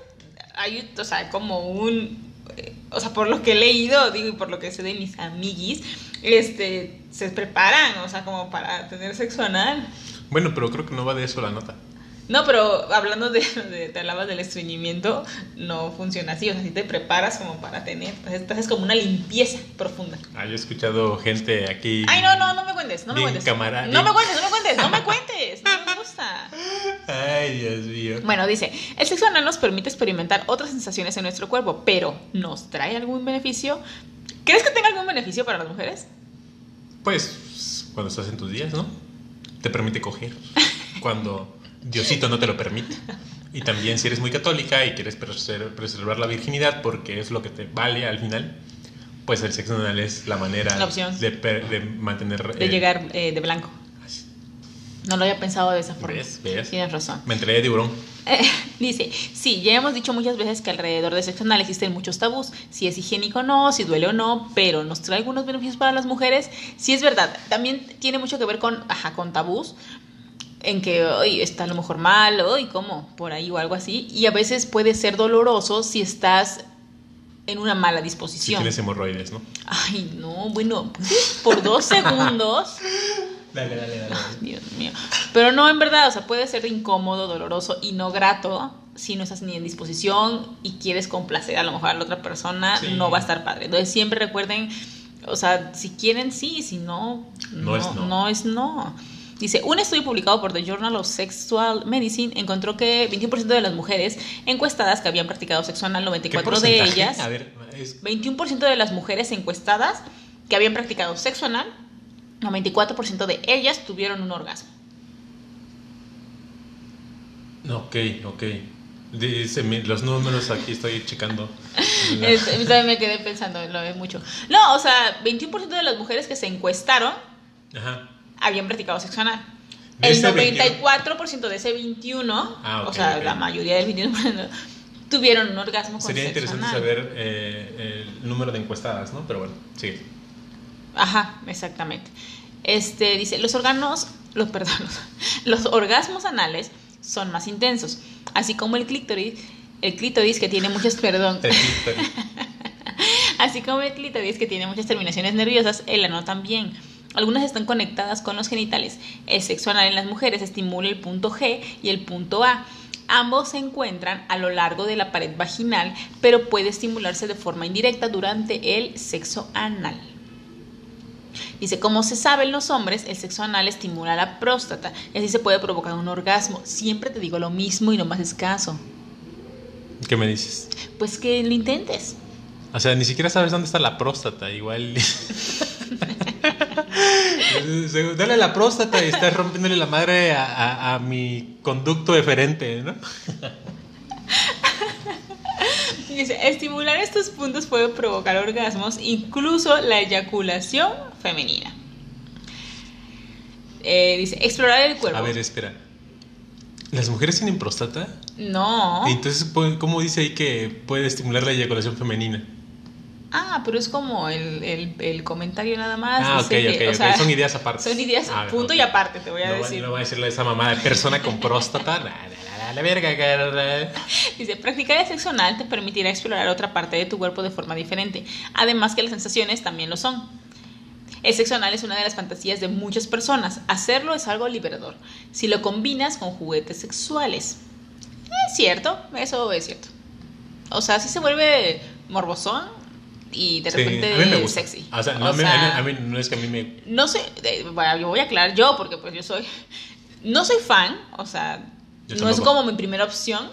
hay, o sea, como un, eh, o sea, por lo que he leído, digo, y por lo que sé de mis amiguis, este, se preparan, o sea, como para tener sexo anal. Bueno, pero creo que no va de eso la nota. No, pero hablando de, de- te hablabas del estreñimiento, no funciona así. O sea, si te preparas como para tener, entonces haces como una limpieza profunda. Ah, yo he escuchado gente aquí. Ay, no, no, no me cuentes, no me cuentes. camarada, no bien- me cuentes, no me cuentes, no me cuentes. No me gusta. Ay, Dios mío. Bueno, dice, el sexo anal nos permite experimentar otras sensaciones en nuestro cuerpo, pero ¿nos trae algún beneficio? ¿Crees que tenga algún beneficio para las mujeres? Pues cuando estás en tus días, ¿no? Te permite coger. [laughs] Cuando Diosito no te lo permite. Y también si eres muy católica y quieres preser- preservar la virginidad porque es lo que te vale al final, pues el sexo anal es la manera La. De, de mantener... De eh, llegar eh, de blanco. No lo había pensado de esa forma. ¿Ves? ¿Ves? Tienes razón. Me enteré de tiburón. Eh, [laughs] dice, sí, ya hemos dicho muchas veces que alrededor del sexo anal existen muchos tabús, si es higiénico o no, si duele o no, pero nos trae algunos beneficios para las mujeres. Sí es verdad, también tiene mucho que ver con, ajá, con tabús, en que hoy está a lo mejor mal, hoy cómo, por ahí o algo así, y a veces puede ser doloroso si estás en una mala Si disposición. tienes hemorroides, ¿no? Ay, no, bueno, por dos [laughs] segundos. Dale, dale, dale. Dios mío. Pero no, en verdad, o sea, puede ser incómodo, doloroso y no grato si no estás ni en disposición y quieres complacer a lo mejor a la otra persona, Sí. no va a estar padre. Entonces siempre recuerden, o sea, si quieren sí, si no, No es no. no es no. Dice, un estudio publicado por The Journal of Sexual Medicine encontró que 21% de las mujeres encuestadas que habían practicado sexo anal, ¿Qué 94 de ellas, A ver, es 21% de las mujeres encuestadas que habían practicado sexo anal, 94% de ellas tuvieron un orgasmo. Ok, ok. Dice, los números aquí estoy checando. [laughs] También me quedé pensando, lo es mucho. No, o sea, 21% de las mujeres que se encuestaron Ajá. Habían practicado sexo anal. El ese 94% de ese 21, Ah, ok, o sea, la mayoría del 21%, tuvieron un orgasmo con Sería sexo interesante anal. saber eh, el número de encuestadas, ¿no? Pero bueno, sí. Ajá, exactamente. Este dice, los órganos, los [laughs] perdón, los orgasmos anales son más intensos, así como el clítoris, el clítoris que tiene muchas, perdón, [laughs] así como el clítoris que tiene muchas terminaciones nerviosas, el ano también. Algunas están conectadas con los genitales. El sexo anal en las mujeres estimula el punto G y el punto A. Ambos se encuentran a lo largo de la pared vaginal, pero puede estimularse de forma indirecta durante el sexo anal. Dice, como se sabe en los hombres, el sexo anal estimula la próstata y así se puede provocar un orgasmo. Siempre te digo lo mismo y no más caso. ¿Qué me dices? Pues que lo intentes. O sea, ni siquiera sabes dónde está la próstata, igual. [laughs] Dale la próstata y estás rompiéndole la madre a, a- a mi conducto deferente, ¿no? Dice, estimular estos puntos puede provocar orgasmos, incluso la eyaculación femenina. Eh, dice, explorar el cuerpo. A ver, espera. ¿Las mujeres tienen próstata? No. Entonces, ¿puede- ¿cómo dice ahí que puede estimular la eyaculación femenina? Ah, pero es como el, el- el comentario nada más. Ah, ok, que, o ok. sea, Son ideas aparte. Son ideas, Ah, punto y aparte, te voy a no, decir. No va a decirle a esa mamá de persona con próstata. [laughs] La, la, verga. Dice, practicar el sexo anal te permitirá explorar otra parte de tu cuerpo de forma diferente. Además que las sensaciones también lo son. El sexo anal es una de las fantasías de muchas personas. Hacerlo es algo liberador. Si lo combinas con juguetes sexuales. Es cierto, eso es cierto. O sea, sí se vuelve morbosón y de Sí, repente a mí me gusta. sexy. O sea, no, O a mí- sea, a mí- a mí no es que a mí me no sé, bueno, yo voy a aclarar yo porque pues yo soy, no soy fan, o sea, no es como mi primera opción,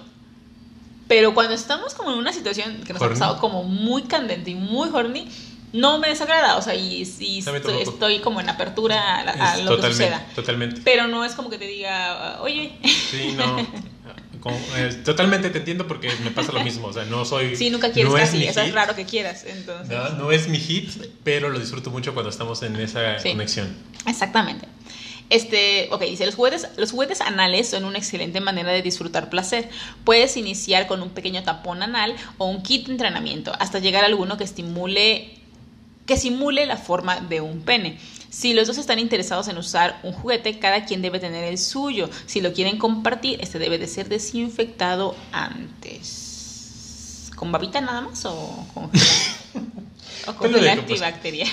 pero cuando estamos como en una situación que nos Horny. ha pasado como muy candente y muy horny, no me desagrada, o sea, y, y estoy, como en apertura a, a lo que suceda. totalmente. Pero no es como que te diga, oye, Sí, no. [laughs] Como, eh, totalmente te entiendo porque me pasa lo mismo. O sea, no soy. sí, nunca quieres no es casi, eso es hit, raro que quieras, entonces. No, no es mi hit, pero lo disfruto mucho cuando estamos en esa Sí. conexión. Exactamente. Este, ok, dice, los juguetes, los juguetes anales son una excelente manera de disfrutar placer. Puedes iniciar con un pequeño tapón anal o un kit de entrenamiento hasta llegar a alguno que estimule que simule la forma de un pene. Si los dos están interesados en usar un juguete, cada quien debe tener el suyo. Si lo quieren compartir, este debe de ser desinfectado antes. ¿Con babita nada más o con gel? [laughs] O con Pelo el de- pues.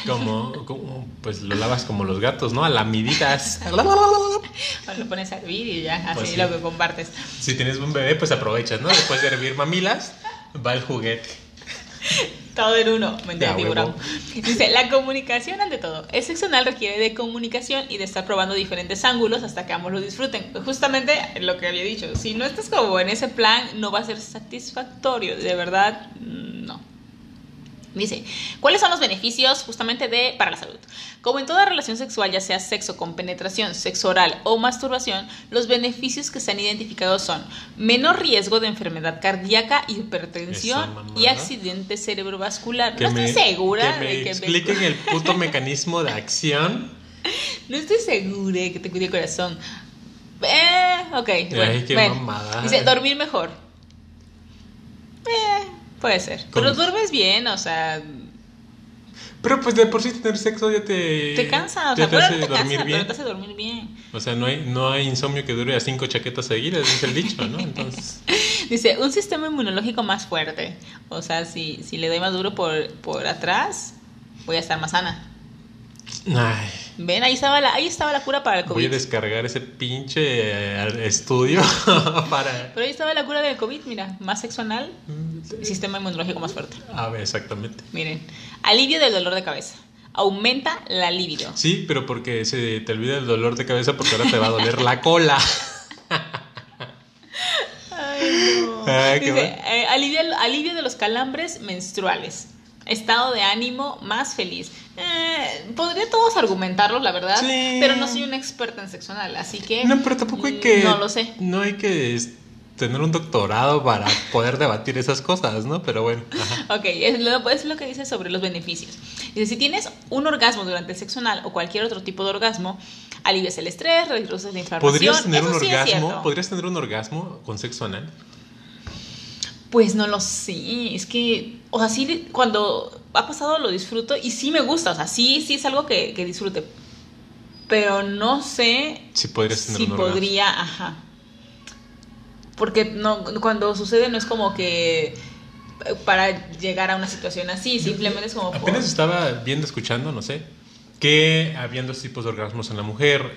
Como, como, pues lo lavas como los gatos, ¿no? A lamiditas. [laughs] O lo pones a hervir y ya, así Pues sí. lo que compartes. Si tienes un bebé, pues aprovechas, ¿no? Después de hervir mamilas, va el juguete. [laughs] Todo en uno, mentira, tiburón. Dice, la comunicación ante todo. El sexo anal requiere de comunicación y de estar probando diferentes ángulos hasta que ambos lo disfruten. Justamente lo que había dicho, si no estás como en ese plan, no va a ser satisfactorio. De verdad, no. Dice, ¿cuáles son los beneficios justamente de para la salud? Como en toda relación sexual, ya sea sexo con penetración, sexo oral o masturbación, los beneficios que se han identificado son menor riesgo de enfermedad cardíaca, hipertensión y accidente cerebrovascular. Que no me- estoy segura que me de que expliquen el puto mecanismo de acción. [laughs] No estoy segura de que te cuide el corazón. Eh, ok, bueno. qué bueno. mamada. Dice, dormir mejor. Eh, puede ser. ¿Cómo? Pero duermes bien, o sea, Pero pues de por sí tener sexo ya te... te cansa, o sea, te pero hace te dormir cansa, bien. pero te hace dormir bien. O sea, no hay, no hay insomnio que dure a cinco chaquetas seguidas, es el dicho, ¿no? Entonces... [laughs] Dice, un sistema inmunológico más fuerte. O sea, si, si le doy más duro por, por atrás, voy a estar más sana. Ay, Ven, ahí estaba la, ahí estaba la cura para el voy a COVID. descargar ese pinche eh, estudio [laughs] para... Pero ahí estaba la cura del COVID, mira, más sexo anal, sistema inmunológico más fuerte. A ver, exactamente. Miren, alivio del dolor de cabeza. Aumenta la libido. Sí, pero porque se te olvida el dolor de cabeza porque ahora te va a doler la cola. [laughs] Ay, no. Ay, qué Dice, bueno. eh, alivio, alivio de los calambres menstruales. Estado de ánimo más feliz. Eh, podría todos argumentarlos, la verdad, Sí. pero no soy una experta en sexo anal, así que No, pero tampoco hay que... No lo sé. No hay que tener un doctorado para poder debatir esas cosas, ¿no? Pero bueno. ajá. [laughs] Ok, es lo, es lo que dice sobre los beneficios. Dice, si tienes un orgasmo durante el sexo anal o cualquier otro tipo de orgasmo, alivias el estrés, reduces la inflamación. ¿Podrías tener Eso un sí orgasmo? ¿Podrías tener un orgasmo con sexo anal? Pues no lo sé, es que, o sea, sí, cuando ha pasado lo disfruto y sí me gusta, o sea, sí, sí es algo que, que disfrute, pero no sé Sí, podrías tener si un orgasmo. podría, ajá, porque no, cuando sucede no es como que para llegar a una situación así, simplemente es como... por- Apenas estaba viendo, escuchando, no sé, que habían dos tipos de orgasmos en la mujer.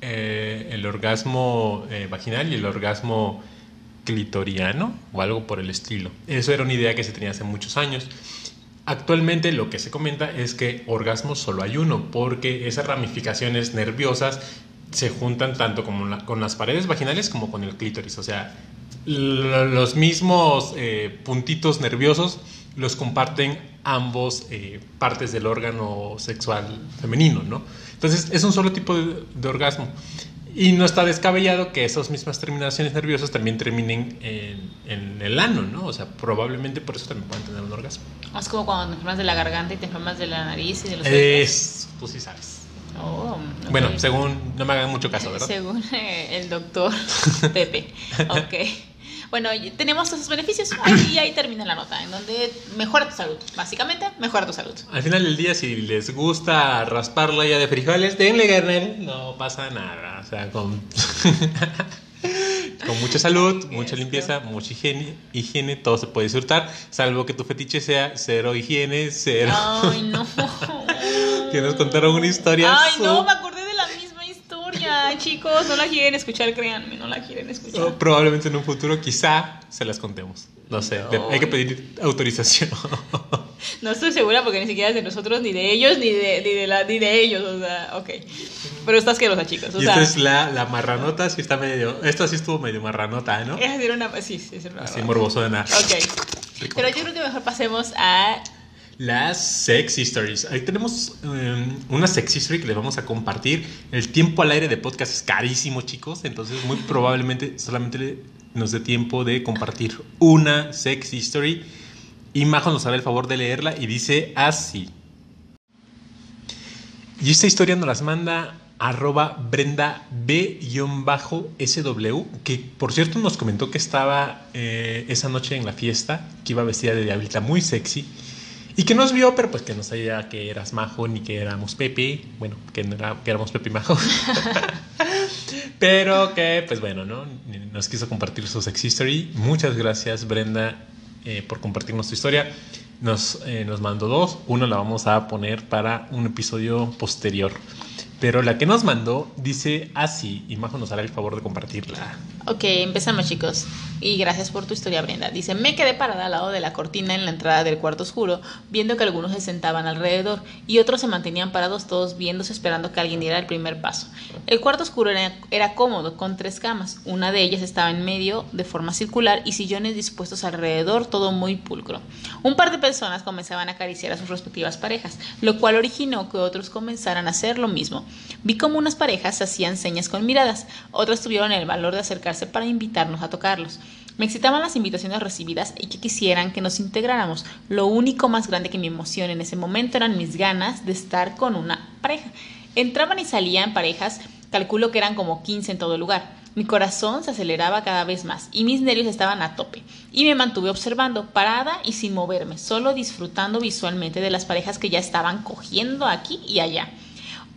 eh, el orgasmo eh, vaginal y el orgasmo clitoriano o algo por el estilo. Eso era una idea que se tenía hace muchos años. Actualmente lo que se comenta es que orgasmos solo hay uno, porque esas ramificaciones nerviosas se juntan tanto como con las paredes vaginales como con el clítoris. O sea, los mismos eh, puntitos nerviosos los comparten ambos eh, partes del órgano sexual femenino, ¿no? Entonces es un solo tipo de orgasmo. Y no está descabellado que esas mismas terminaciones nerviosas también terminen en, en el ano, ¿no? O sea, probablemente por eso también puedan tener un orgasmo. Es como cuando te enfermas de la garganta y te enfermas de la nariz y de los. Es, tú sí sabes. Oh, ok. Bueno, según, no me hagan mucho caso, ¿verdad? [laughs] Según eh, el doctor [laughs] Pepe. Ok. Bueno, tenemos esos beneficios y ahí [coughs] termina la nota, en donde mejora tu salud. Básicamente, mejora tu salud. Al final del día, si les gusta raspar la olla de frijoles, denle carnal, no pasa nada. O sea, con, [laughs] con mucha salud, mucha limpieza, mucha higiene, higiene, todo se puede disfrutar, salvo que tu fetiche sea cero higiene, cero. Ay, no. [laughs] que nos contaron una historia. Ay, no, me acordé historia. Chicos, no la quieren escuchar, créanme, no la quieren escuchar. o probablemente en un futuro, quizá se las contemos. No sé, No. de- hay que pedir autorización. [laughs] No estoy segura porque ni siquiera es de nosotros, ni de ellos, ni de, ni de, la, ni de ellos. O sea, ok. Pero está asquerosa, chicos. O y sea, esta es la, la marranota, sí está medio. Esto sí estuvo medio marranota, ¿no? es decir, una. Sí, sí, es verdad. Así morbosona. Ok. Rico. Pero yo creo que mejor pasemos a Las sex stories. Ahí tenemos eh, una sex history que les vamos a compartir. El tiempo al aire de podcast es carísimo, chicos. Entonces, muy probablemente solamente nos dé tiempo de compartir una sex history. Y Majo nos hará el favor de leerla y dice así. Y esta historia nos las manda arroba Brenda B-SW, que por cierto nos comentó que estaba eh, esa noche en la fiesta, que iba vestida de diablita muy sexy. Y que nos vio, pero pues que no sabía que eras Majo ni que éramos Pepe. Bueno, que, no era, que éramos Pepe y Majo. [laughs] pero que, pues bueno, ¿no? Nos quiso compartir su sex history. Muchas gracias, Brenda, eh, por compartirnos tu historia. nos, eh, nos mandó dos. Una la vamos a poner para un episodio posterior. Pero la que nos mandó dice así, y Majo nos hará el favor de compartirla. Ok, empezamos chicos. Y gracias por tu historia, Brenda. Dice, me quedé parada al lado de la cortina en la entrada del cuarto oscuro, viendo que algunos se sentaban alrededor y otros se mantenían parados todos viéndose esperando que alguien diera el primer paso. El cuarto oscuro era cómodo, con tres camas. Una de ellas estaba en medio, de forma circular, y sillones dispuestos alrededor, todo muy pulcro. Un par de personas comenzaban a acariciar a sus respectivas parejas, lo cual originó que otros comenzaran a hacer lo mismo. Vi como unas parejas hacían señas con miradas, otras tuvieron el valor de acercarse para invitarnos a tocarlos. Me excitaban las invitaciones recibidas y que quisieran que nos integráramos. Lo único más grande que mi emoción en ese momento eran mis ganas de estar con una pareja. Entraban y salían parejas, calculo que eran como 15 en todo lugar. Mi corazón se aceleraba cada vez más y mis nervios estaban a tope. Y me mantuve observando, parada y sin moverme, solo disfrutando visualmente de las parejas que ya estaban cogiendo aquí y allá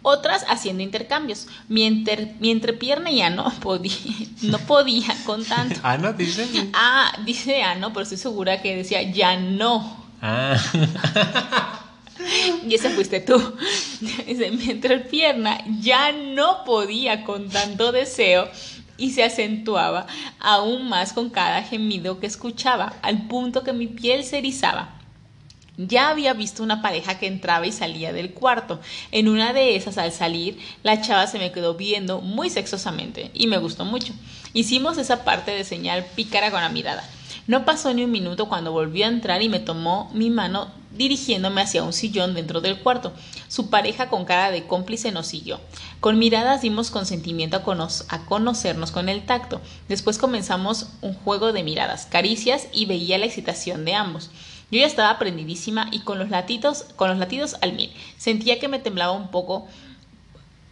otras haciendo intercambios. Mi, entrepierna ya no [laughs] podía, no podía con tanto. ¿Ana dice? Ah, dice Ano, pero estoy segura que decía ya no. Ah. [laughs] y ese fuiste tú. Dice, mi entrepierna ya no podía con tanto deseo y se acentuaba aún más con cada gemido que escuchaba, al punto que mi piel se erizaba. Ya había visto una pareja que entraba y salía del cuarto. En una de esas, al salir, la chava se me quedó viendo muy sexosamente y me gustó mucho. Hicimos esa parte de señal pícara con la mirada. No pasó ni un minuto cuando volvió a entrar y me tomó mi mano dirigiéndome hacia un sillón dentro del cuarto. Su pareja con cara de cómplice nos siguió. Con miradas dimos consentimiento a, a, conocernos con el tacto. Después comenzamos un juego de miradas, caricias y veía la excitación de ambos. Yo ya estaba prendidísima y con los latidos, con los latidos al mil. Sentía que me temblaba un poco.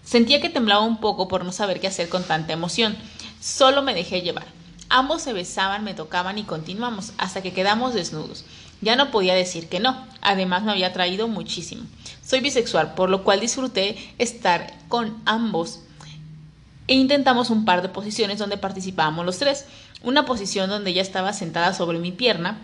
Sentía que temblaba un poco por no saber qué hacer con tanta emoción. Solo me dejé llevar. Ambos se besaban, me tocaban y continuamos hasta que quedamos desnudos. Ya no podía decir que no. Además me había traído muchísimo. Soy bisexual, por lo cual disfruté estar con ambos e intentamos un par de posiciones donde participábamos los tres. Una posición donde ella estaba sentada sobre mi pierna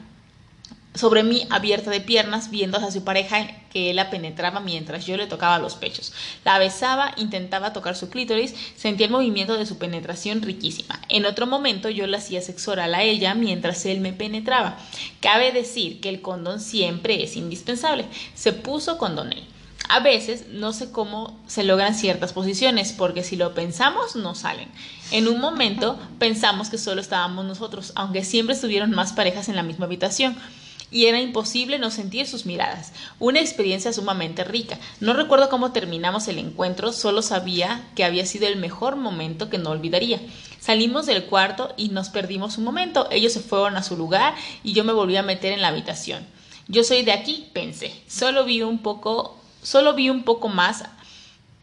sobre mí abierta de piernas, viendo a su pareja que él la penetraba mientras yo le tocaba los pechos. La besaba, intentaba tocar su clítoris, sentía el movimiento de su penetración riquísima. En otro momento yo le hacía sexo oral a ella mientras él me penetraba. Cabe decir que el condón siempre es indispensable. Se puso condón él. A veces no sé cómo se logran ciertas posiciones, porque si lo pensamos no salen. En un momento pensamos que solo estábamos nosotros, aunque siempre estuvieron más parejas en la misma habitación y era imposible no sentir sus miradas. Una experiencia sumamente rica. No recuerdo cómo terminamos el encuentro, solo sabía que había sido el mejor momento que no olvidaría. Salimos del cuarto y nos perdimos un momento. Ellos se fueron a su lugar y yo me volví a meter en la habitación. Yo soy de aquí, pensé. Solo vi un poco, solo vi un poco más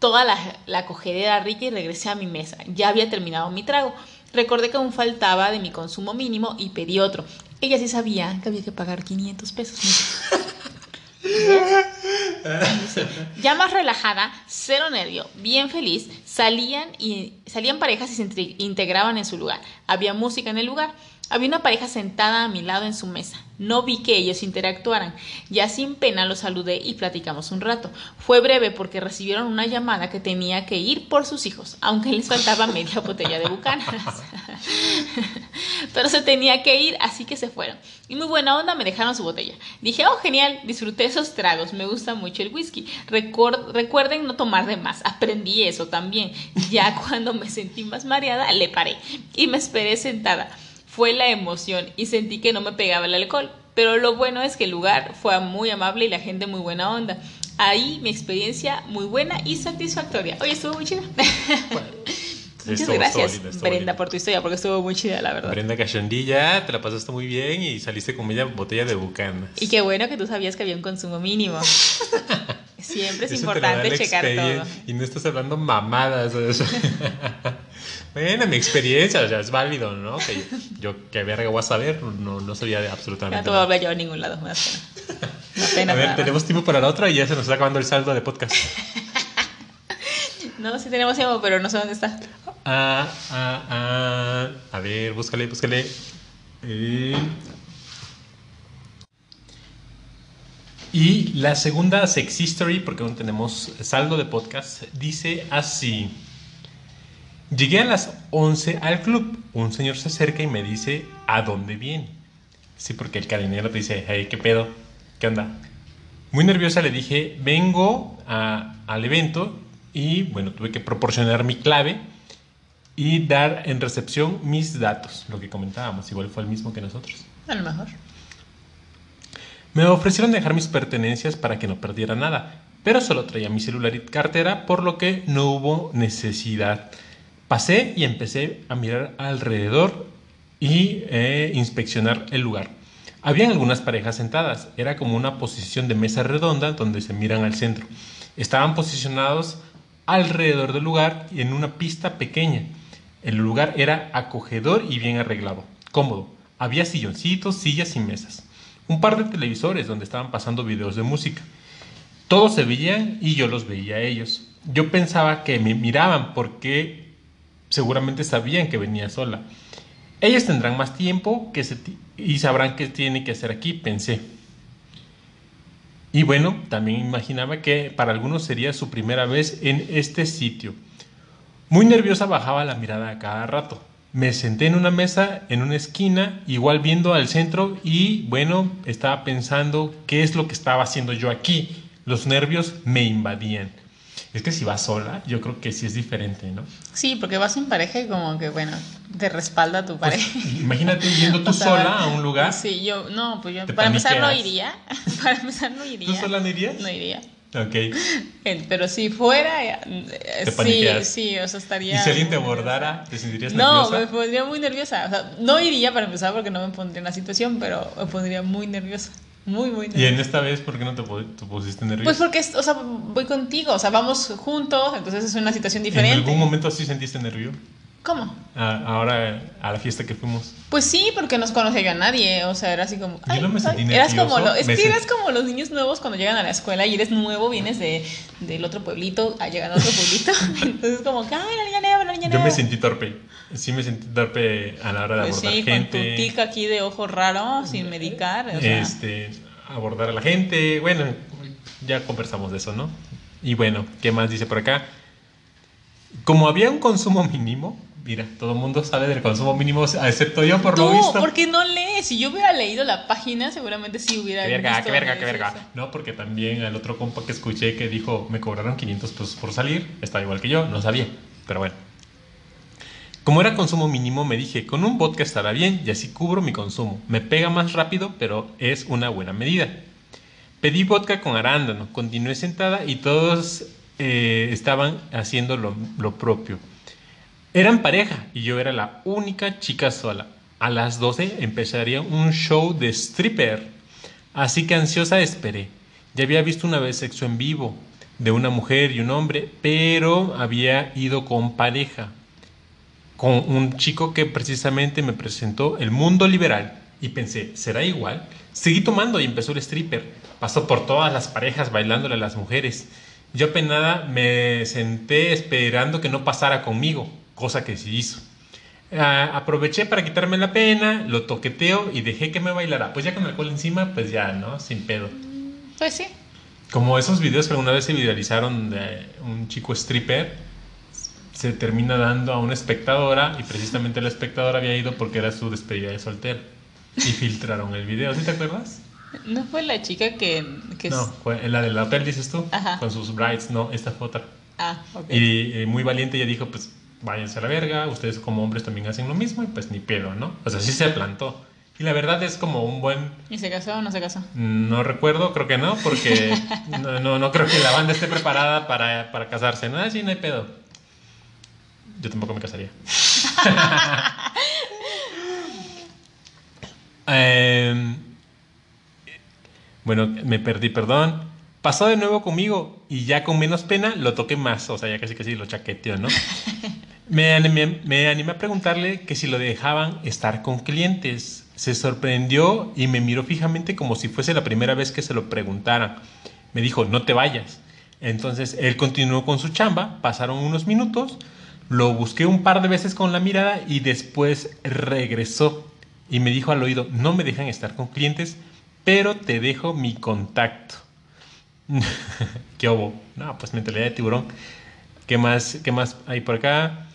toda la, la cogedera rica y regresé a mi mesa. Ya había terminado mi trago. Recordé que aún faltaba de mi consumo mínimo y pedí otro. Ella sí sabía que había que pagar 500 pesos. [laughs] ya más relajada, cero nervio, bien feliz, salían y salían parejas y se integraban en su lugar. Había música en el lugar. Había una pareja sentada a mi lado en su mesa. No vi que ellos interactuaran. Ya sin pena los saludé y platicamos un rato. Fue breve porque recibieron una llamada que tenía que ir por sus hijos, aunque les faltaba media [laughs] botella de bucanas. Pero se tenía que ir, así que se fueron. Y muy buena onda me dejaron su botella. Dije, oh, genial, disfruté esos tragos, me gusta mucho el whisky. recuerden no tomar de más, aprendí eso también. Ya cuando me sentí más mareada, le paré y me esperé sentada fue la emoción y sentí que no me pegaba el alcohol. Pero lo bueno es que el lugar fue muy amable y la gente muy buena onda. Ahí mi experiencia muy buena y satisfactoria. Oye, estuvo muy chida. [laughs] Muchas gracias, Brenda, por tu historia, porque estuvo muy chida, la verdad. Brenda Cachondilla, te la pasaste muy bien y saliste con media botella de bucanas. Y qué bueno que tú sabías que había un consumo mínimo. [laughs] Siempre es importante checar todo. Y no estás hablando mamadas. [laughs] bueno, mi experiencia, o sea, es válido, ¿no? Que yo, que verga voy a saber, no, no sabía absolutamente No te voy a hablar yo a ningún lado, me pena. a ver, tenemos tiempo para la otra y ya se nos está acabando el saldo de podcast. [laughs] no, sí tenemos tiempo, pero no sé dónde está. Ah, ah, ah. A ver, búscale, búscale. Eh... Y la segunda Sex History, porque aún tenemos saldo de podcast, dice así. Llegué a las 11 al club. Un señor se acerca y me dice, ¿a dónde viene? Sí, porque el cadenero te dice, hey, ¿qué pedo? ¿Qué onda? Muy nerviosa le dije, vengo a- al evento y bueno, tuve que proporcionar mi clave y dar en recepción mis datos, lo que comentábamos, igual fue el mismo que nosotros. A lo mejor. Me ofrecieron dejar mis pertenencias para que no perdiera nada, pero solo traía mi celular y cartera, por lo que no hubo necesidad. Pasé y empecé a mirar alrededor y eh, inspeccionar el lugar. Habían algunas parejas sentadas, era como una posición de mesa redonda donde se miran al centro. Estaban posicionados alrededor del lugar y en una pista pequeña. El lugar era acogedor y bien arreglado, cómodo. Había silloncitos, sillas y mesas. Un par de televisores donde estaban pasando videos de música. Todos se veían y yo los veía a ellos. Yo pensaba que me miraban porque seguramente sabían que venía sola. Ellos tendrán más tiempo que y sabrán qué tiene que hacer aquí, pensé. Y bueno, también imaginaba que para algunos sería su primera vez en este sitio. Muy nerviosa bajaba la mirada a cada rato. Me senté en una mesa en una esquina, igual viendo al centro y bueno, estaba pensando qué es lo que estaba haciendo yo aquí. Los nervios me invadían. Es que si vas sola, yo creo que sí es diferente, ¿no? Sí, porque vas en pareja y como que, bueno, te respalda tu Pues, pareja. imagínate [laughs] yendo tú O sea, sola a un lugar. Sí, yo, no, pues yo, para empezar no iría. [laughs] Para empezar no iría. ¿Tú sola no irías? No iría. Ok. Eh, Pero si fuera, eh, Te sí, sí, o sea, estaría. ¿Y si alguien te abordara, te sentirías No, me nerviosa? pondría muy nerviosa. O sea, no iría para empezar porque no me pondría en la situación, pero me pondría muy nerviosa. Muy, muy Y nerviosa. en esta vez, ¿por qué no te, te pusiste nerviosa? Pues porque, o sea, voy contigo, o sea, vamos juntos, entonces es una situación ¿En diferente. algún momento sí sentiste nervio? ¿Cómo? A- ahora a la fiesta que fuimos. Pues sí, porque no conocía yo a nadie, o sea, era así como... Yo no me sentí Eras nervioso, como, lo- es que sent- eras como los niños nuevos cuando llegan a la escuela y eres nuevo, vienes de, del otro pueblito a llegar a otro pueblito, [laughs] [laughs] entonces como, que, ay, la niña nueva, la niña Yo nueva. me sentí torpe. Sí me sentí torpe a la hora de Pues abordar sí, gente. con tu tic aquí de ojo raro, sin medicar, o sea... este, abordar a la gente. Bueno, ya conversamos de eso, ¿no? Y bueno, ¿qué más dice por acá? Como había un consumo mínimo, mira, todo el mundo sabe del consumo mínimo, excepto yo por lo visto. porque no lees. Si yo hubiera leído la página, seguramente sí hubiera Qué verga, visto qué verga, qué verga. eso. No, porque también el otro compa que escuché que dijo, me cobraron 500 pesos por salir, está igual que yo, no sabía, pero bueno. Como era consumo mínimo, me dije, con un vodka estará bien y así cubro mi consumo. Me pega más rápido, pero es una buena medida. Pedí vodka con arándano, continué sentada y todos eh, estaban haciendo lo, lo propio. Eran pareja y yo era la única chica sola. A las 12 empezaría un show de stripper. Así que ansiosa esperé. Ya había visto una vez sexo en vivo de una mujer y un hombre, pero había ido con pareja. Con un chico que precisamente me presentó el mundo liberal. Y pensé, ¿será igual? Seguí tomando y empezó el stripper. Pasó por todas las parejas bailándole a las mujeres. Yo apenada me senté esperando que no pasara conmigo, cosa que sí hizo. Ah, aproveché para quitarme la pena, lo toqueteo y dejé que me bailara. Pues ya con alcohol encima, pues ya, ¿no? Sin pedo. Pues sí. Como esos videos que alguna vez se viralizaron de un chico stripper, se termina dando a una espectadora y precisamente la espectadora había ido porque era su despedida de soltero. Y filtraron el video, ¿sí te acuerdas? ¿No fue la chica que... que No, fue la del hotel, dices tú, Ajá. con sus brides, no, esta fue otra. Ah, ok. Y eh, muy valiente ella dijo, pues váyanse a la verga, ustedes como hombres también hacen lo mismo y pues ni pedo, ¿no? O sea, sí se plantó. Y la verdad es como un buen, ¿Y se casó o no se casó? no recuerdo, creo que no, porque [laughs] no, no, no creo que la banda esté preparada para, para casarse, ¿no? Así no hay pedo. Yo tampoco me casaría. [laughs] [laughs] Em, bueno, me perdí, perdón. Pasó de nuevo conmigo y ya con menos pena lo toqué más, o sea, ya casi casi lo chaqueteo, ¿no? [laughs] Me animé, me animé a preguntarle que si lo dejaban estar con clientes. Se sorprendió y me miró fijamente como si fuese la primera vez que se lo preguntara. Me dijo, no te vayas. Entonces él continuó con su chamba, pasaron unos minutos, lo busqué un par de veces con la mirada y después regresó y me dijo al oído, no me dejan estar con clientes, pero te dejo mi contacto. [laughs] ¿Qué hubo? No, pues mentalidad de tiburón. ¿Qué más, qué más hay por acá?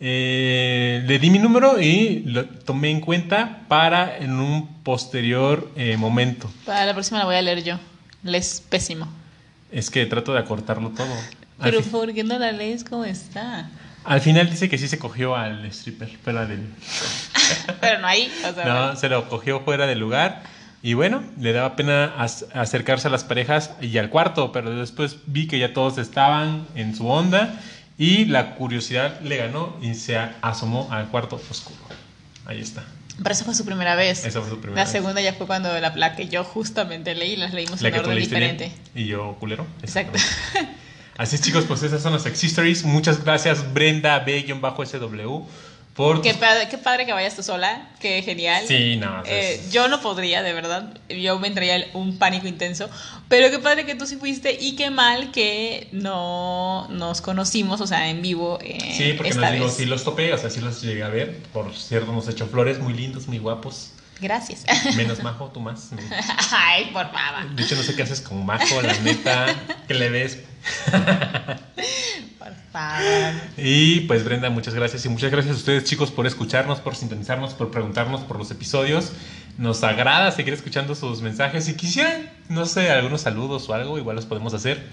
Eh, le di mi número y lo tomé en cuenta para en un posterior eh, momento. Para la próxima la voy a leer yo. Les pésimo. Es que trato de acortarlo todo. Pero ¿por qué no la lees como está? al final dice que sí se cogió al stripper fuera del... [laughs] Pero no ahí. O sea, No, se lo cogió fuera del lugar. Y bueno, le daba pena acercarse a las parejas y al cuarto, pero después vi que ya todos estaban en su onda y la curiosidad le ganó y se asomó al cuarto oscuro. Ahí está. Pero esa fue su primera vez. Esa fue su primera La vez. segunda ya fue cuando la que yo justamente leí, las leímos La en que tú orden diferente. y yo culero. Exacto. Así es, chicos, pues esas son las Sex Stories. Muchas gracias, Brenda B-SW, por Qué padre, qué padre que vayas tú sola, qué genial. Sí, no, Eh, es- yo no podría, de verdad. Yo me entraría un pánico intenso. Pero qué padre que tú sí fuiste y qué mal que no nos conocimos, o sea, en vivo. eh, Sí, porque esta nos digo, vez. sí los topé, o sea, sí los llegué a ver. Por cierto, nos echó flores muy lindos, muy guapos. Gracias. Menos [laughs] Majo, tú más. Ay, por favor. De hecho, no sé qué haces con Majo, la neta. ¿Qué le ves? Y pues Brenda, muchas gracias. Y muchas gracias a ustedes chicos por escucharnos, por sintonizarnos, por preguntarnos por los episodios. Nos agrada seguir escuchando sus mensajes. Si quisieran, no sé, algunos saludos o algo, igual los podemos hacer.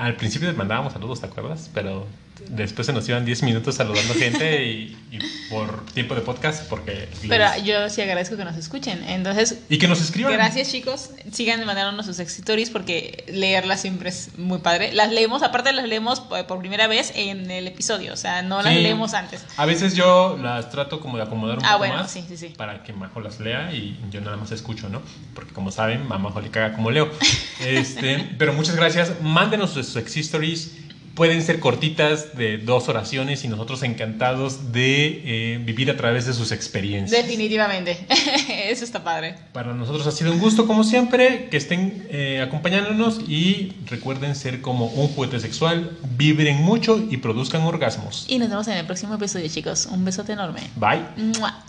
Al principio les mandábamos saludos, ¿te acuerdas? Pero después se nos iban 10 minutos saludando gente y, y por tiempo de podcast, porque... Pero les- yo sí agradezco que nos escuchen. Entonces, Y que nos escriban. Gracias chicos, sigan mandándonos sus stories porque leerlas siempre es muy padre. Las leemos, aparte las leemos por primera vez en el episodio, o sea, no las Sí. leemos antes. A veces yo las trato como de acomodar un Ah, poco bueno, más sí, sí, sí. para que Majo las lea y yo nada más escucho, ¿no? Porque como saben, a Majo le caga como leo. [laughs] Este, pero muchas gracias. Mándenos sus sex stories. Pueden ser cortitas de dos oraciones y nosotros encantados de eh, vivir a través de sus experiencias. Definitivamente, [laughs] eso está padre. Para nosotros ha sido un gusto, como siempre, que estén eh, acompañándonos y recuerden ser como un juguete sexual, vibren mucho y produzcan orgasmos. Y nos vemos en el próximo episodio chicos. Un besote enorme. Bye. ¡Mua!